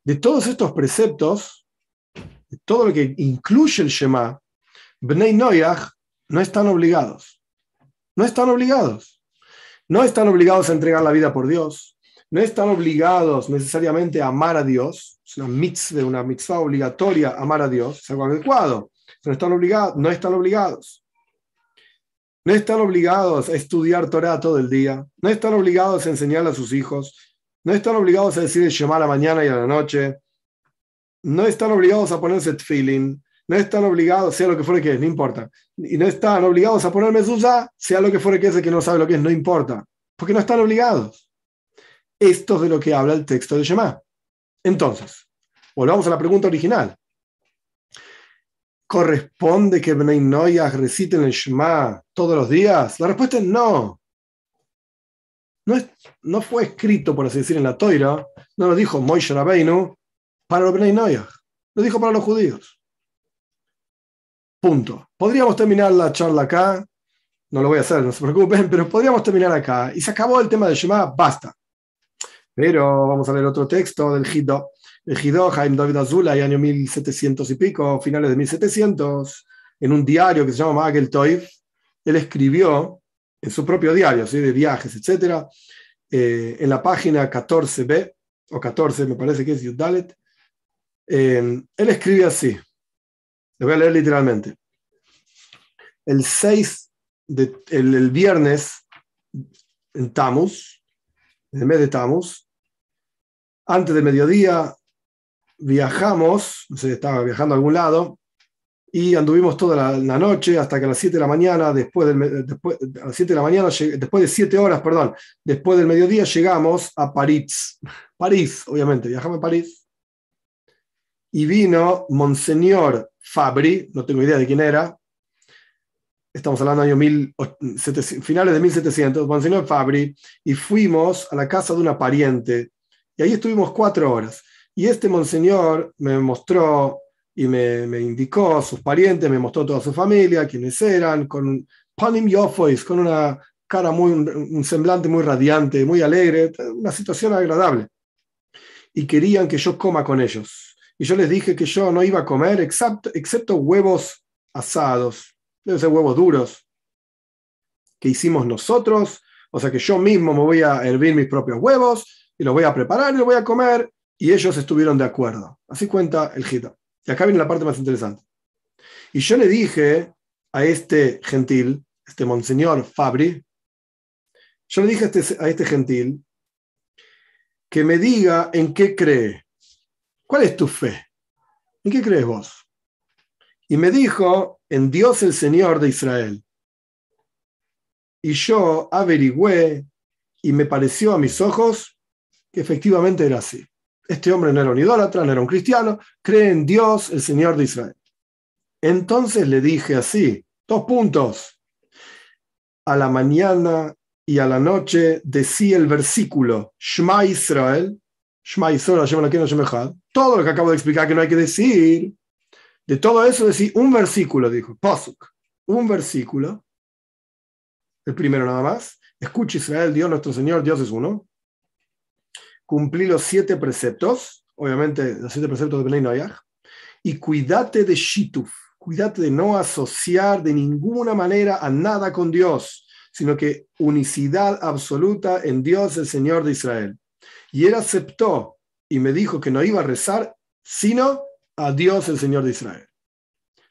De todos estos preceptos, de todo lo que incluye el Shema, Bnei Noyach no están obligados. No están obligados. No están obligados a entregar la vida por Dios. No están obligados necesariamente a amar a Dios. Es una mitzvah, obligatoria amar a Dios. Es algo adecuado. No están obligados. No están obligados. No están obligados a estudiar Torah todo el día. No están obligados a enseñarle a sus hijos. No están obligados a decir el Shema a la mañana y a la noche. No están obligados a ponerse tefillin no están obligados, sea lo que fuere que es, no importa. Y no están obligados a poner mezuzá, sea lo que fuere que es, el que no sabe lo que es, no importa. Porque no están obligados. Esto es de lo que habla el texto de Shema. Entonces, volvamos a la pregunta original. ¿Corresponde que Bnei Noyah reciten el Shema todos los días? La respuesta es no. No, no fue escrito, por así decir, en la Toira, no lo dijo Moishe Rabbeinu para los Noyah, lo dijo para los judíos. Punto. Podríamos terminar la charla acá. No lo voy a hacer, no se preocupen, pero podríamos terminar acá. Y se acabó el tema de Shema, basta. Pero vamos a leer otro texto del Hido. El Hido, Jaime David Azula, año 1700 y pico, finales de 1700, en un diario que se llama Magel él escribió en su propio diario, ¿sí? de viajes, etc., eh, en la página 14b, o 14, me parece que es Yudalet, eh, él escribe así. Le voy a leer literalmente. El 6 de, el, viernes en Tamus, en el mes de Tamus, Antes del mediodía viajamos, no sé, estaba viajando a algún lado, y anduvimos toda la, noche hasta que a las 7 de la mañana, después, del, después, a las 7 de la mañana, después de 7 horas, perdón, después del mediodía llegamos a París. París, obviamente, viajamos a París. Y vino Monseñor Fabri, no tengo idea de quién era, estamos hablando del año finales de 1700, Monseñor Fabri, y fuimos a la casa de una pariente, y ahí estuvimos cuatro horas. Y este monseñor me mostró y me, me, indicó sus parientes, me mostró toda su familia, quiénes eran, con panim yofois, con una cara muy, un semblante muy radiante, muy alegre, una situación agradable. Y querían que yo coma con ellos. Y yo les dije que yo no iba a comer excepto, excepto huevos asados, deben ser huevos duros, que hicimos nosotros, o sea que yo mismo me voy a hervir mis propios huevos y los voy a preparar y los voy a comer, y ellos estuvieron de acuerdo. Así cuenta el Gita. Y acá viene la parte más interesante. Y yo le dije a este gentil, este monseñor Fabri, yo le dije a este, a este gentil que me diga en qué cree. ¿Cuál es tu fe? ¿En qué crees vos? Y me dijo, en Dios el Señor de Israel. Y yo averigüé y me pareció a mis ojos que efectivamente era así. Este hombre no era un idólatra, no era un cristiano, cree en Dios, el Señor de Israel. Entonces le dije así, dos puntos. A la mañana y a la noche decía el versículo Shema Israel, Shema Israel, todo lo que acabo de explicar que no hay que decir. De todo eso decía un versículo, dijo, Pasuk, un versículo, el primero nada más. Escucha Israel, Dios nuestro Señor, Dios es uno. Cumplí los siete preceptos, obviamente los siete preceptos de Benay Noyaj, y cuídate de Shituf, cuídate de no asociar de ninguna manera a nada con Dios, sino que unicidad absoluta en Dios, el Señor de Israel. Y él aceptó y me dijo que no iba a rezar, sino a Dios, el Señor de Israel.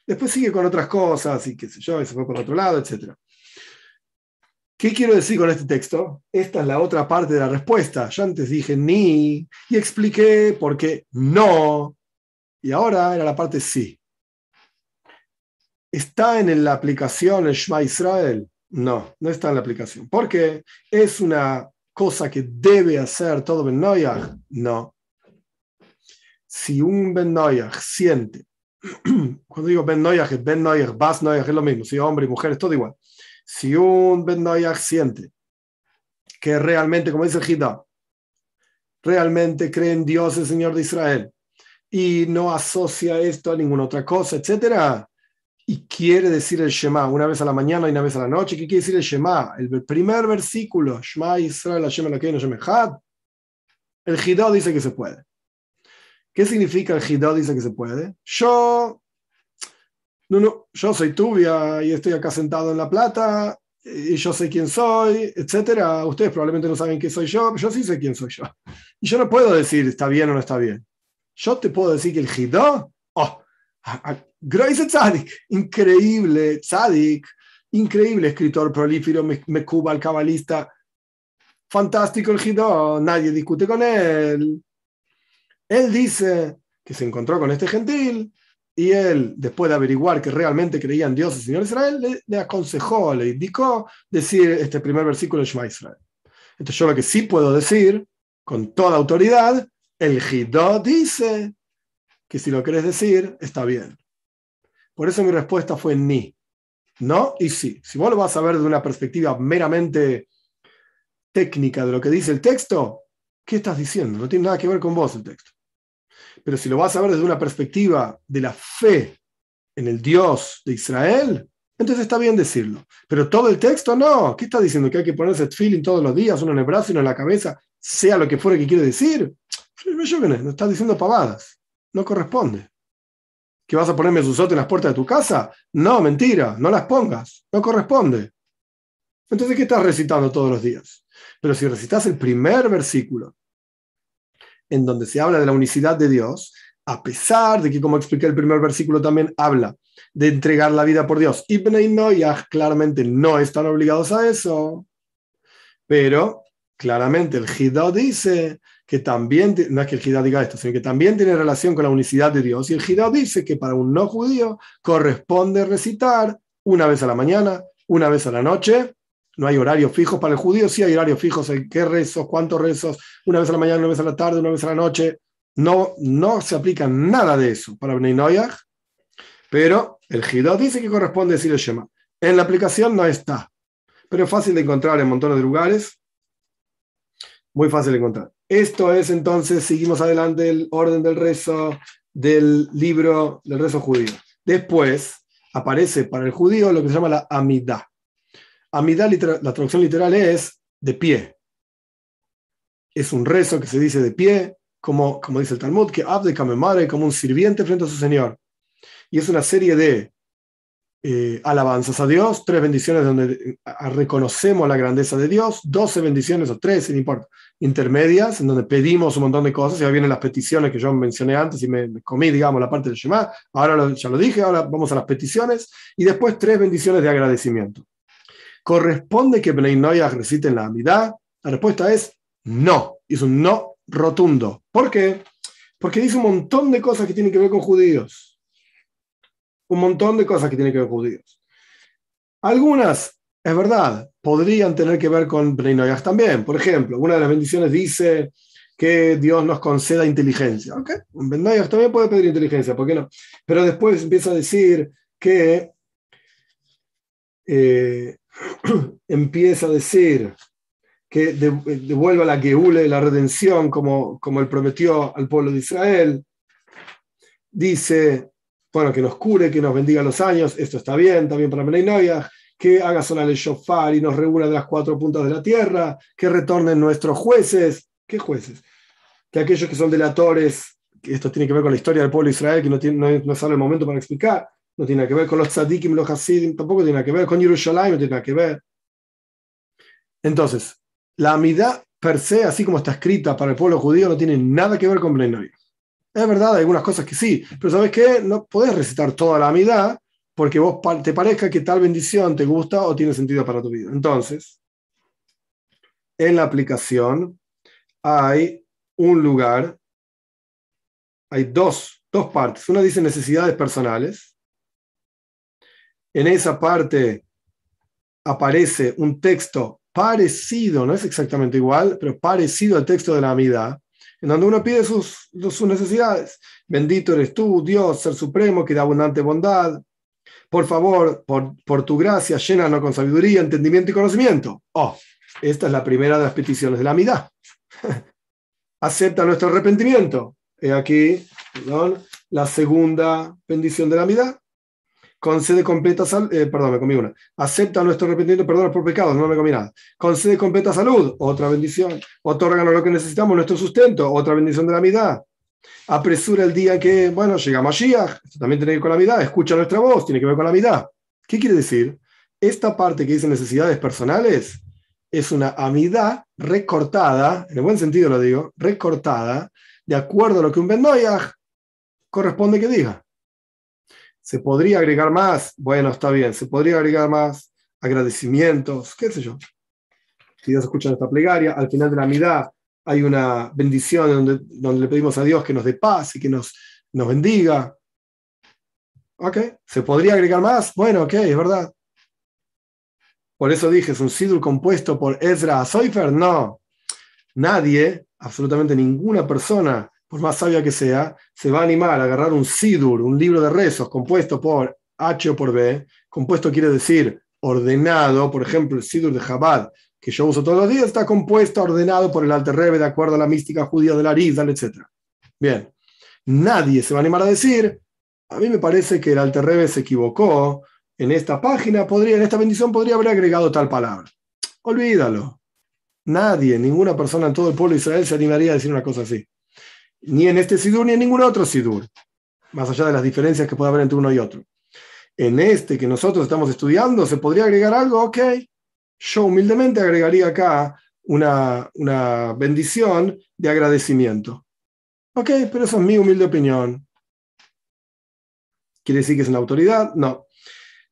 Después sigue con otras cosas y qué sé yo, y se fue por otro lado, etc. ¿Qué quiero decir con este texto? Esta es la otra parte de la respuesta. Yo antes dije ni y expliqué por qué no. Y ahora era la parte sí. ¿Está en la aplicación el Shema Israel? No, no está en la aplicación. ¿Por qué? ¿Es una cosa que debe hacer todo Ben Noyach? No. Si un Ben Noyach siente, [clears throat] cuando digo Ben Noyach es Ben Noyach, Bas Noyach es lo mismo, si hombre y mujer es todo igual si un Ben siente que realmente, como dice el realmente cree en Dios, el Señor de Israel, y no asocia esto a ninguna otra cosa, etcétera, y quiere decir el Shema una vez a la mañana y una vez a la noche, ¿qué quiere decir el Shema? El primer versículo, Shema Israel, Hashem Elokeinu, Had, el Hidá dice que se puede. ¿Qué significa el Hidá dice que se puede? Yo no, no, yo soy Tubia y estoy acá sentado en La Plata y yo sé quién soy, etcétera. Ustedes probablemente no saben quién soy yo, pero yo sí sé quién soy yo. Y yo no puedo decir está bien o no está bien. Yo te puedo decir que el Hidó, oh, Grace Tzadik, increíble Tzadik, increíble escritor prolífero, me, cuba el cabalista, fantástico el Hidó, nadie discute con él. Él dice que se encontró con este gentil y él, después de averiguar que realmente creía en Dios, el Señor Israel, le, aconsejó, le indicó decir este primer versículo de Shema Israel. Entonces yo lo que sí puedo decir, con toda autoridad, el Hidó dice que si lo querés decir, está bien. Por eso mi respuesta fue ni. No y sí. Si vos lo vas a ver de una perspectiva meramente técnica de lo que dice el texto, ¿qué estás diciendo? No tiene nada que ver con vos el texto. Pero si lo vas a ver desde una perspectiva de la fe en el Dios de Israel, entonces está bien decirlo. Pero todo el texto no. ¿Qué está diciendo? ¿Que hay que ponerse feeling todos los días, uno en el brazo y uno en la cabeza, sea lo que fuera que quiere decir? No está diciendo pavadas. No corresponde. ¿Que vas a ponerme susote en las puertas de tu casa? No, mentira, no las pongas. No corresponde. Entonces, ¿qué estás recitando todos los días? Pero si recitas el primer versículo en donde se habla de la unicidad de Dios, a pesar de que, como expliqué el primer versículo, también habla de entregar la vida por Dios. y Noyah claramente no están obligados a eso, pero claramente el Hidó dice que también, no es que el Hidá diga esto, sino que también tiene relación con la unicidad de Dios. Y el Hidá dice que para un no judío corresponde recitar una vez a la mañana, una vez a la noche. No hay horarios fijos para el judío, sí hay horarios fijos, hay qué rezos, cuántos rezos, una vez a la mañana, una vez a la tarde, una vez a la noche. No, no se aplica nada de eso para Bnei Noyach, pero el Hidá dice que corresponde decir el Shema. En la aplicación no está, pero es fácil de encontrar en montones de lugares. Muy fácil de encontrar. Esto es entonces, seguimos adelante, el orden del rezo del libro del rezo judío. Después aparece para el judío lo que se llama la amidad. Amidad, la traducción literal es de pie. Es un rezo que se dice de pie, como, como dice el Talmud, que abde kamemare, como un sirviente frente a su Señor. Y es una serie de eh, alabanzas a Dios, tres bendiciones donde eh, reconocemos la grandeza de Dios, doce bendiciones o tres, no importa, intermedias, en donde pedimos un montón de cosas, ya vienen las peticiones que yo mencioné antes y me, comí, digamos, la parte del Shema, ahora ya lo dije, ahora vamos a las peticiones, y después tres bendiciones de agradecimiento. ¿Corresponde que Bnei Noyah reciten la amidad? La respuesta es no, es un no rotundo. ¿Por qué? Porque dice un montón de cosas que tienen que ver con judíos un montón de cosas que tienen que ver con judíos. Algunas, es verdad, podrían tener que ver con Breinoyas también. Por ejemplo, una de las bendiciones dice que Dios nos conceda inteligencia. ¿Ok? Un también puede pedir inteligencia, ¿por qué no? Pero después empieza a decir que eh, [clears throat] empieza a decir que devuelva la Geule, la redención, como, como él prometió al pueblo de Israel. Dice bueno, que nos cure, que nos bendiga los años, esto está bien, también para Menei que haga sonar el shofar y nos reúna de las cuatro puntas de la tierra, que retornen nuestros jueces, ¿qué jueces? Que aquellos que son delatores, que esto tiene que ver con la historia del pueblo de Israel, que no, tiene, no, sale el momento para explicar, no tiene que ver con los tzadikim, los hasidim, tampoco tiene que ver con Yerushalayim, no tiene nada que ver. Entonces, la amidad per se, así como está escrita para el pueblo judío, no tiene nada que ver con Bnei es verdad, hay algunas cosas que sí, pero ¿sabes qué? No podés recitar toda la amidad porque vos te parezca que tal bendición te gusta o tiene sentido para tu vida. Entonces, en la aplicación hay un lugar, hay dos, dos partes. Una dice necesidades personales. En esa parte aparece un texto parecido, no es exactamente igual, pero parecido al texto de la amidad en donde uno pide sus, necesidades. Bendito eres tú, Dios, Ser Supremo, que da abundante bondad. Por favor, por, tu gracia, llénanos con sabiduría, entendimiento y conocimiento. Oh, esta es la primera de las peticiones de la amidad. [laughs] Acepta nuestro arrepentimiento. He aquí, perdón, la segunda bendición de la amidad concede completa salud, eh, perdón, me comí una, acepta nuestro arrepentimiento, perdón por pecados, no me comí nada, concede completa salud, otra bendición, otórganos lo que necesitamos, nuestro sustento, otra bendición de la mitad, apresura el día que, bueno, llega Mashiach, esto también tiene que ver con la mitad, escucha nuestra voz, tiene que ver con la mitad. ¿Qué quiere decir? Esta parte que dice necesidades personales es una amidad recortada, en el buen sentido lo digo, recortada, de acuerdo a lo que un Ben corresponde que diga. ¿Se podría agregar más? Bueno, está bien. ¿Se podría agregar más agradecimientos? ¿Qué sé yo? Si Dios escucha nuestra plegaria, al final de la mitad hay una bendición donde, le pedimos a Dios que nos dé paz y que nos, nos bendiga. ¿Ok? ¿Se podría agregar más? Bueno, ok, es verdad. Por eso dije, ¿es un sidur compuesto por Ezra Soifer? No. Nadie, absolutamente ninguna persona por más sabia que sea, se va a animar a agarrar un Sidur, un libro de rezos compuesto por H o por B. Compuesto quiere decir ordenado, por ejemplo, el Sidur de Chabad, que yo uso todos los días, está compuesto, ordenado por el Alter Rebbe de acuerdo a la mística judía de la Arizal, etc. Bien, nadie se va a animar a decir, a mí me parece que el Alter Rebbe se equivocó, en esta página, podría, en esta bendición podría haber agregado tal palabra. Olvídalo. Nadie, ninguna persona en todo el pueblo de Israel se animaría a decir una cosa así ni en este Sidur ni en ningún otro Sidur, más allá de las diferencias que puede haber entre uno y otro. En este que nosotros estamos estudiando, ¿se podría agregar algo? Ok, yo humildemente agregaría acá una, una bendición de agradecimiento. Ok, pero esa es mi humilde opinión. ¿Quiere decir que es una autoridad? No.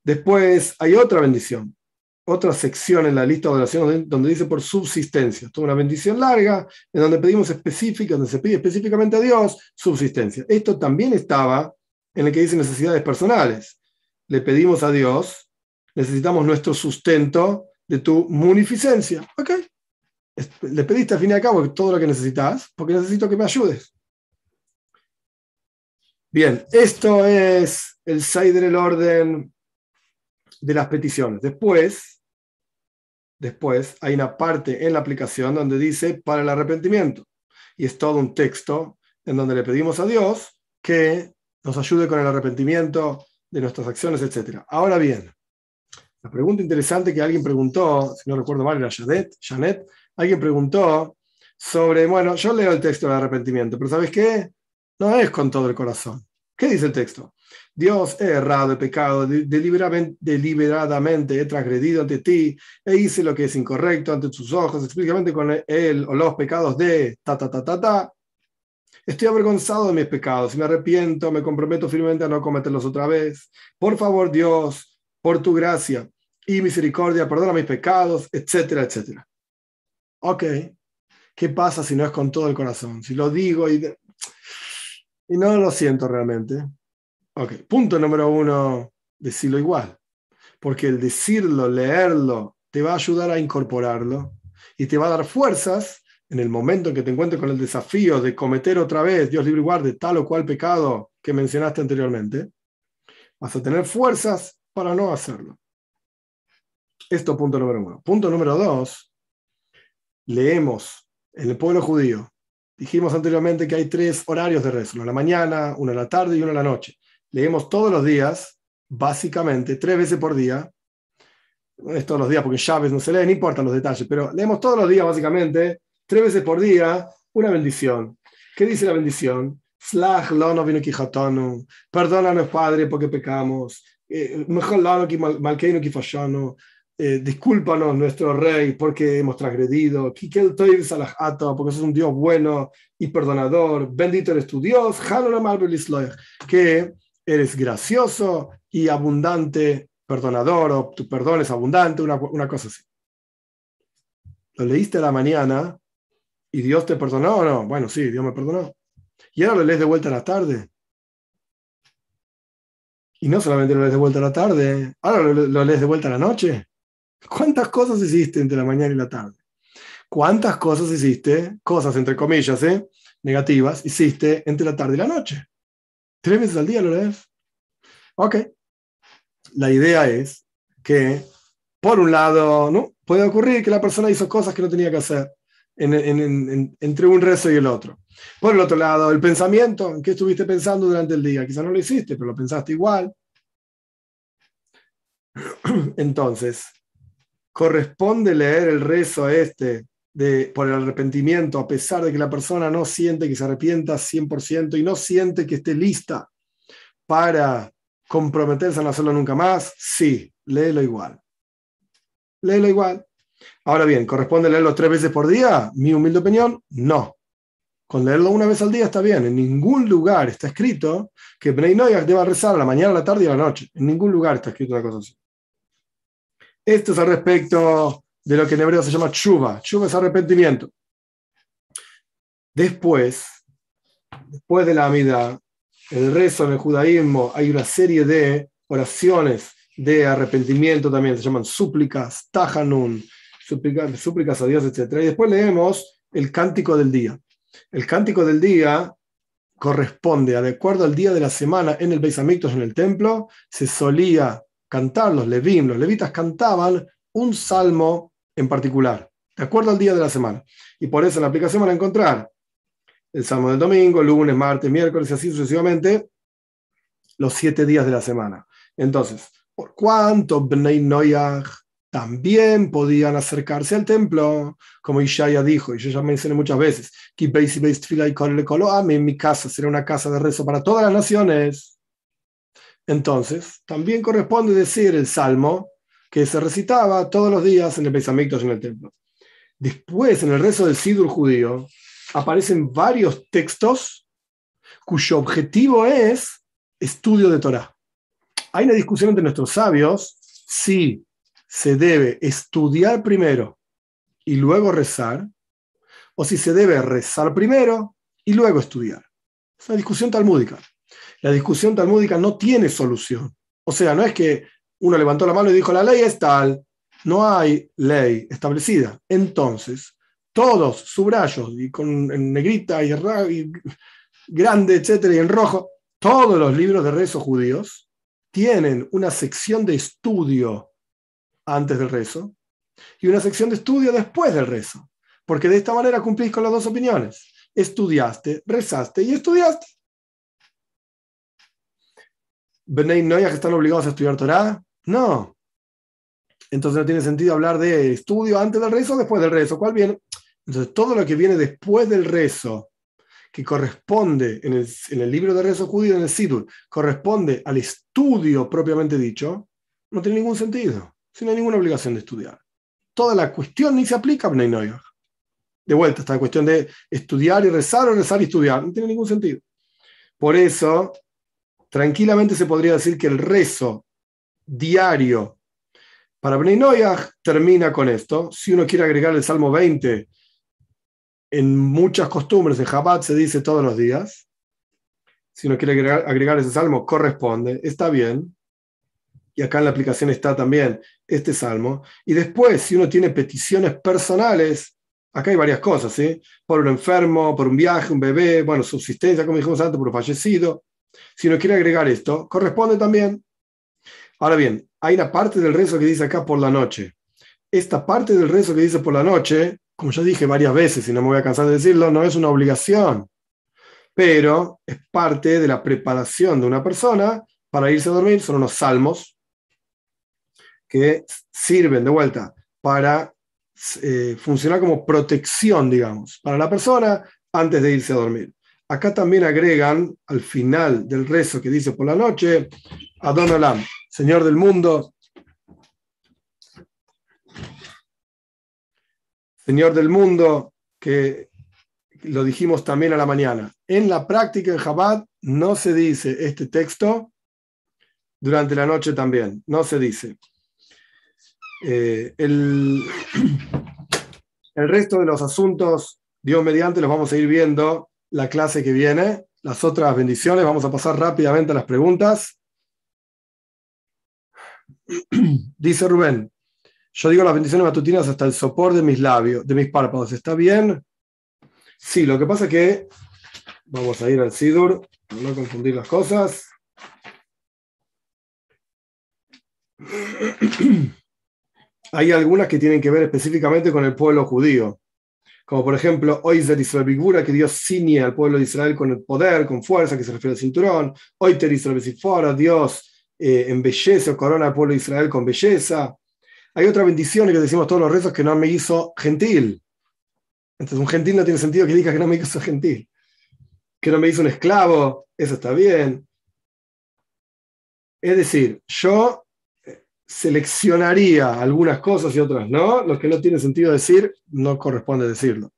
Después hay otra bendición. Otra sección en la lista de oraciones donde dice por subsistencia. Esto es una bendición larga en donde pedimos específica, donde se pide específicamente a Dios subsistencia. Esto también estaba en el que dice necesidades personales. Le pedimos a Dios, necesitamos nuestro sustento de tu munificencia. ¿Ok? Le pediste al fin y al cabo todo lo que necesitas, porque necesito que me ayudes. Bien, esto es el Seider, el orden de las peticiones. Después, después hay una parte en la aplicación donde dice para el arrepentimiento. Y es todo un texto en donde le pedimos a Dios que nos ayude con el arrepentimiento de nuestras acciones, etc. Ahora bien, la pregunta interesante que alguien preguntó, si no recuerdo mal, era Janet, Janet alguien preguntó sobre, bueno, yo leo el texto del arrepentimiento, pero ¿sabes qué? No es con todo el corazón. ¿Qué dice el texto? Dios, he errado, he pecado, deliberadamente he transgredido ante ti, e hice lo que es incorrecto ante tus ojos, explícitamente con él o los pecados de ta, ta, ta, ta, ta. Estoy avergonzado de mis pecados y me arrepiento, me comprometo firmemente a no cometerlos otra vez. Por favor, Dios, por tu gracia y misericordia, perdona mis pecados, etcétera, etcétera. Ok, ¿qué pasa si no es con todo el corazón? Si lo digo y, y no lo siento realmente. Ok, punto número uno, decirlo igual. Porque el decirlo, leerlo, te va a ayudar a incorporarlo y te va a dar fuerzas en el momento en que te encuentres con el desafío de cometer otra vez, Dios libre y guarde, tal o cual pecado que mencionaste anteriormente, vas a tener fuerzas para no hacerlo. Esto punto número uno. Punto número dos, leemos en el pueblo judío. Dijimos anteriormente que hay tres horarios de rezo, uno a la mañana, uno a la tarde y uno a la noche leemos todos los días, básicamente, tres veces por día. No es todos los días porque Chávez no se lee, no importan los detalles, pero leemos todos los días, básicamente, tres veces por día, una bendición. ¿Qué dice la bendición? Slach lono vino Perdónanos, Padre, porque pecamos. Eh, mejor lono que malkeino que fallano. Eh, discúlpanos, nuestro rey, porque hemos transgredido. Porque sos un Dios bueno y perdonador. Bendito eres tu Dios. Que eres gracioso y abundante, perdonador, o tu perdón es abundante, una, una cosa así. Lo leíste a la mañana y Dios te perdonó o no. Bueno, sí, Dios me perdonó. Y ahora lo lees de vuelta a la tarde. Y no solamente lo lees de vuelta a la tarde, ahora lo, lees de vuelta a la noche. ¿Cuántas cosas hiciste entre la mañana y la tarde? ¿Cuántas cosas hiciste, cosas entre comillas, ¿eh? negativas, hiciste entre la tarde y la noche? Tres veces al día lo lees. Ok. La idea es que, por un lado, ¿no? puede ocurrir que la persona hizo cosas que no tenía que hacer entre un rezo y el otro. Por el otro lado, el pensamiento, ¿en qué estuviste pensando durante el día? Quizás no lo hiciste, pero lo pensaste igual. [clears throat] Entonces, corresponde leer el rezo este por el arrepentimiento, a pesar de que la persona no siente que se arrepienta 100% y no siente que esté lista para comprometerse a no hacerlo nunca más, sí, léelo igual. Léelo igual. Ahora bien, ¿corresponde leerlo tres veces por día? Mi humilde opinión, no. Con leerlo una vez al día está bien. En ningún lugar está escrito que Bnei Noyach deba rezar a la mañana, a la tarde y a la noche. En ningún lugar está escrito una cosa así. Esto es al respecto de lo que en hebreo se llama chuva. Chuva es arrepentimiento. Después, después de la amida, el rezo en el judaísmo, hay una serie de oraciones de arrepentimiento también, se llaman súplicas, tajanun, súplicas, súplicas a Dios, etc. Y después leemos el cántico del día. El cántico del día corresponde, de acuerdo al día de la semana en el Beis en el templo, se solía cantar los levim, los levitas cantaban un salmo en particular, de acuerdo al día de la semana. Y por eso en la aplicación van a encontrar el salmo del domingo, lunes, martes, miércoles y así sucesivamente, los siete días de la semana. Entonces, ¿por cuánto Bnei Noyach también podían acercarse al templo? Como Ishaya dijo, y yo ya mencioné muchas veces, que en mi casa será una casa de rezo para todas las naciones. Entonces, también corresponde decir el salmo que se recitaba todos los días en el Beis en el templo. Después, en el rezo del Sidur judío, aparecen varios textos cuyo objetivo es estudio de Torah. Hay una discusión entre nuestros sabios si se debe estudiar primero y luego rezar, o si se debe rezar primero y luego estudiar. Es una discusión talmúdica. La discusión talmúdica no tiene solución. O sea, no es que uno levantó la mano y dijo, la ley es tal, no hay ley establecida. Entonces, todos subrayos, y con en negrita y, y grande, etcétera, y en rojo, todos los libros de rezo judíos tienen una sección de estudio antes del rezo y una sección de estudio después del rezo, porque de esta manera cumplís con las dos opiniones. Estudiaste, rezaste y estudiaste. ¿Benay Noyah están obligados a estudiar Torah? No. Entonces no tiene sentido hablar de estudio antes del rezo o después del rezo. ¿Cuál viene? Entonces todo lo que viene después del rezo que corresponde en el, libro de rezo judío, en el Sidur, corresponde al estudio propiamente dicho, no tiene ningún sentido. Si no hay ninguna obligación de estudiar. Toda la cuestión ni se aplica a Bnei De vuelta, esta cuestión de estudiar y rezar o rezar y estudiar, no tiene ningún sentido. Por eso, tranquilamente se podría decir que el rezo diario para Bnei termina con esto. Si uno quiere agregar el Salmo 20 en muchas costumbres, en Jabat se dice todos los días. Si uno quiere agregar, ese salmo, corresponde, está bien. Y acá en la aplicación está también este salmo. Y después, si uno tiene peticiones personales, acá hay varias cosas, ¿sí? Por un enfermo, por un viaje, un bebé, bueno, subsistencia, como dijimos antes, por un fallecido. Si uno quiere agregar esto, corresponde también. Ahora bien, hay una parte del rezo que dice acá por la noche. Esta parte del rezo que dice por la noche como ya dije varias veces y no me voy a cansar de decirlo, no es una obligación, pero es parte de la preparación de una persona para irse a dormir. Son unos salmos que sirven de vuelta para eh, funcionar como protección, digamos, para la persona antes de irse a dormir. Acá también agregan al final del rezo que dice por la noche, Adon Olam, Señor del mundo, Señor del mundo, que lo dijimos también a la mañana. En la práctica en Chabad no se dice este texto durante la noche también, no se dice. Eh, el, el resto de los asuntos, Dios mediante, los vamos a ir viendo la clase que viene. Las otras bendiciones, vamos a pasar rápidamente a las preguntas. [clears throat] Dice Rubén, yo digo las bendiciones matutinas hasta el sopor de mis labios, de mis párpados. ¿Está bien? Sí, lo que pasa es que vamos a ir al Sidur, no confundir las cosas. [clears throat] Hay algunas que tienen que ver específicamente con el pueblo judío, como por ejemplo, Oizer Israel Bigura, que Dios ciñe al pueblo de Israel con el poder, con fuerza, que se refiere al cinturón. Oiter Israel Besifora, Dios eh, embellece o corona al pueblo de Israel con belleza. Hay otra bendición que decimos todos los rezos que no me hizo gentil. Entonces, un gentil no tiene sentido que diga que no me hizo gentil. Que no me hizo un esclavo, eso está bien. Es decir, yo eh, seleccionaría algunas cosas y otras no. Lo que no tiene sentido decir, no corresponde decirlo.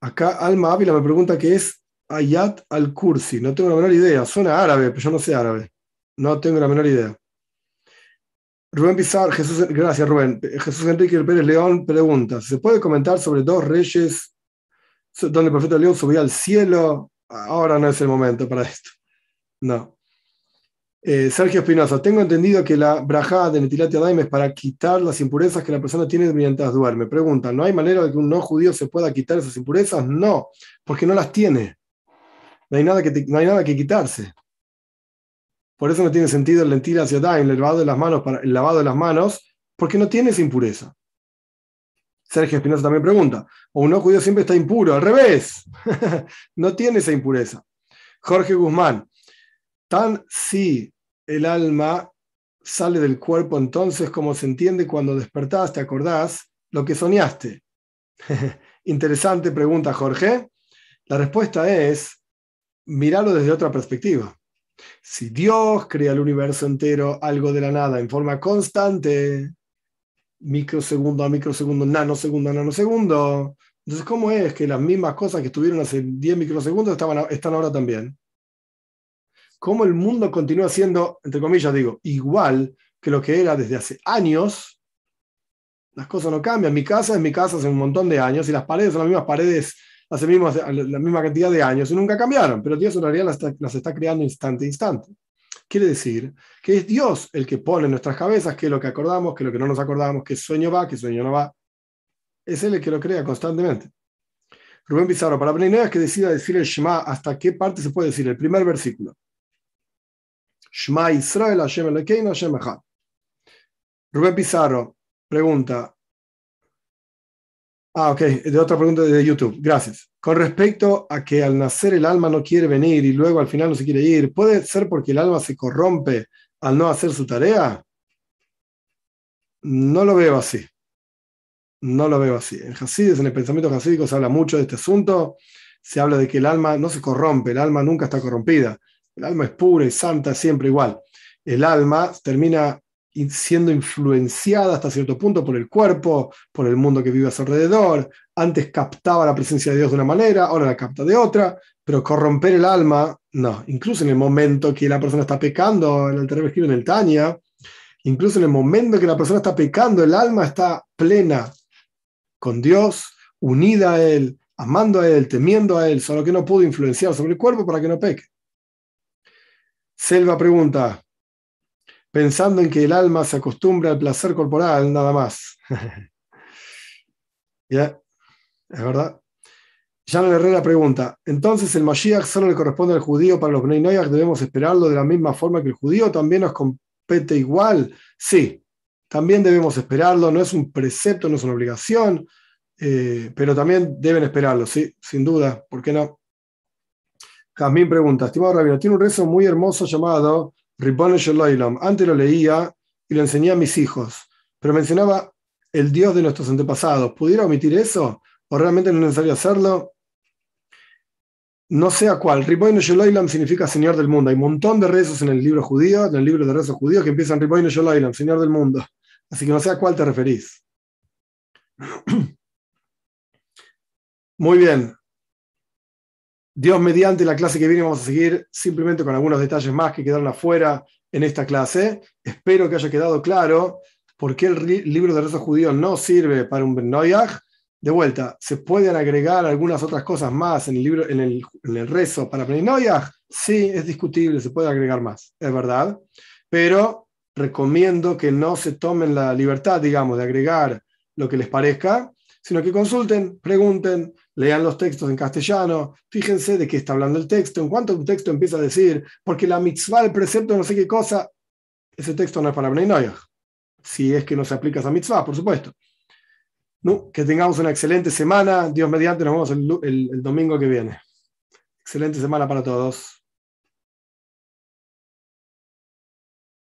Acá Alma Ávila me pregunta qué es Ayat al-Kursi. No tengo la menor idea. Suena árabe, pero yo no sé árabe. No tengo la menor idea. Rubén Pizarro, Jesús, gracias Rubén. Jesús Enrique Pérez León pregunta, ¿se puede comentar sobre dos reyes donde el profeta León subía al cielo? Ahora no es el momento para esto. No. Eh, Sergio Espinosa, tengo entendido que la braja de Netilat Daim es para quitar las impurezas que la persona tiene mientras duerme. Pregunta, ¿no hay manera de que un no judío se pueda quitar esas impurezas? No, porque no las tiene. No hay nada que, no hay nada que quitarse. Por eso no tiene sentido el lentil hacia el lavado de las manos, para, el lavado de las manos, porque no tiene esa impureza. Sergio Espinosa también pregunta, o un judío siempre está impuro, al revés, [laughs] no tiene esa impureza. Jorge Guzmán, tan si el alma sale del cuerpo entonces como se entiende cuando despertás, te acordás lo que soñaste. [laughs] Interesante pregunta, Jorge. La respuesta es, míralo desde otra perspectiva. Si Dios crea el universo entero, algo de la nada, en forma constante, microsegundo a microsegundo, nanosegundo a nanosegundo, entonces, ¿cómo es que las mismas cosas que estuvieron hace 10 microsegundos estaban, están ahora también? cómo el mundo continúa siendo, entre comillas digo, igual que lo que era desde hace años, las cosas no cambian. Mi casa es mi casa hace un montón de años y las paredes son las mismas paredes hace mismo, la misma cantidad de años y nunca cambiaron, pero Dios en realidad las está, las está creando instante a instante. Quiere decir que es Dios el que pone en nuestras cabezas qué es lo que acordamos, qué es lo que no nos acordamos, qué sueño va, qué sueño no va. Es Él el que lo crea constantemente. Rubén Pizarro, para es que decida decir el Shema, ¿hasta qué parte se puede decir? El primer versículo. Shema Israel, Hashem Elokeinu, Hashem Echad. Rubén Pizarro pregunta, Ah, ok, de otra pregunta de YouTube. Gracias. Con respecto a que al nacer el alma no quiere venir y luego al final no se quiere ir, ¿puede ser porque el alma se corrompe al no hacer su tarea? No lo veo así. No lo veo así. En Hasides, en el pensamiento hasídico, se habla mucho de este asunto. Se habla de que el alma no se corrompe, el alma nunca está corrompida. El alma es pura y santa, siempre igual. El alma termina siendo influenciada hasta cierto punto por el cuerpo, por el mundo que vive a su alrededor. Antes captaba la presencia de Dios de una manera, ahora la capta de otra, pero corromper el alma, no. Incluso en el momento que la persona está pecando, en el terreno escribe en el Tania, incluso en el momento que la persona está pecando, el alma está plena con Dios, unida a Él, amando a Él, temiendo a Él, solo que no pudo influenciar sobre el cuerpo para que no peque. Selva pregunta, pensando en que el alma se acostumbra al placer corporal, nada más. [laughs] ¿Ya? ¿Es verdad? Jan Herrera pregunta, entonces el Mashiach solo le corresponde al judío, para los Bnei debemos esperarlo de la misma forma que el judío, también nos compete igual. Sí, también debemos esperarlo, no es un precepto, no es una obligación, eh, pero también deben esperarlo, sí, sin duda, ¿por qué no? Jazmín pregunta, estimado Rabino, tiene un rezo muy hermoso llamado antes lo leía y lo enseñé a mis hijos, pero mencionaba el Dios de nuestros antepasados. ¿Pudiera omitir eso? ¿O realmente no es necesario hacerlo? No sé a cuál. Riboino Sholoilam significa Señor del mundo. Hay un montón de rezos en el libro judío, en el libro de rezos judíos que empiezan Riboino Sholoilam, Señor del mundo. Así que no sé a cuál te referís. [clears throat] Muy bien. Dios mediante la clase que viene vamos a seguir simplemente con algunos detalles más que quedaron afuera en esta clase. Espero que haya quedado claro por qué el libro de rezos judíos no sirve para un Ben De vuelta, ¿se pueden agregar algunas otras cosas más en el, libro, en el, rezo para Ben Sí, es discutible, se puede agregar más, es verdad. Pero recomiendo que no se tomen la libertad, digamos, de agregar lo que les parezca, sino que consulten, pregunten, lean los textos en castellano, fíjense de qué está hablando el texto, en cuanto un texto empieza a decir, porque la mitzvah, el precepto, no sé qué cosa, ese texto no es para Bnei si es que no se aplica esa mitzvah, por supuesto. No, que tengamos una excelente semana, Dios mediante, nos vemos el domingo que viene. Excelente semana para todos.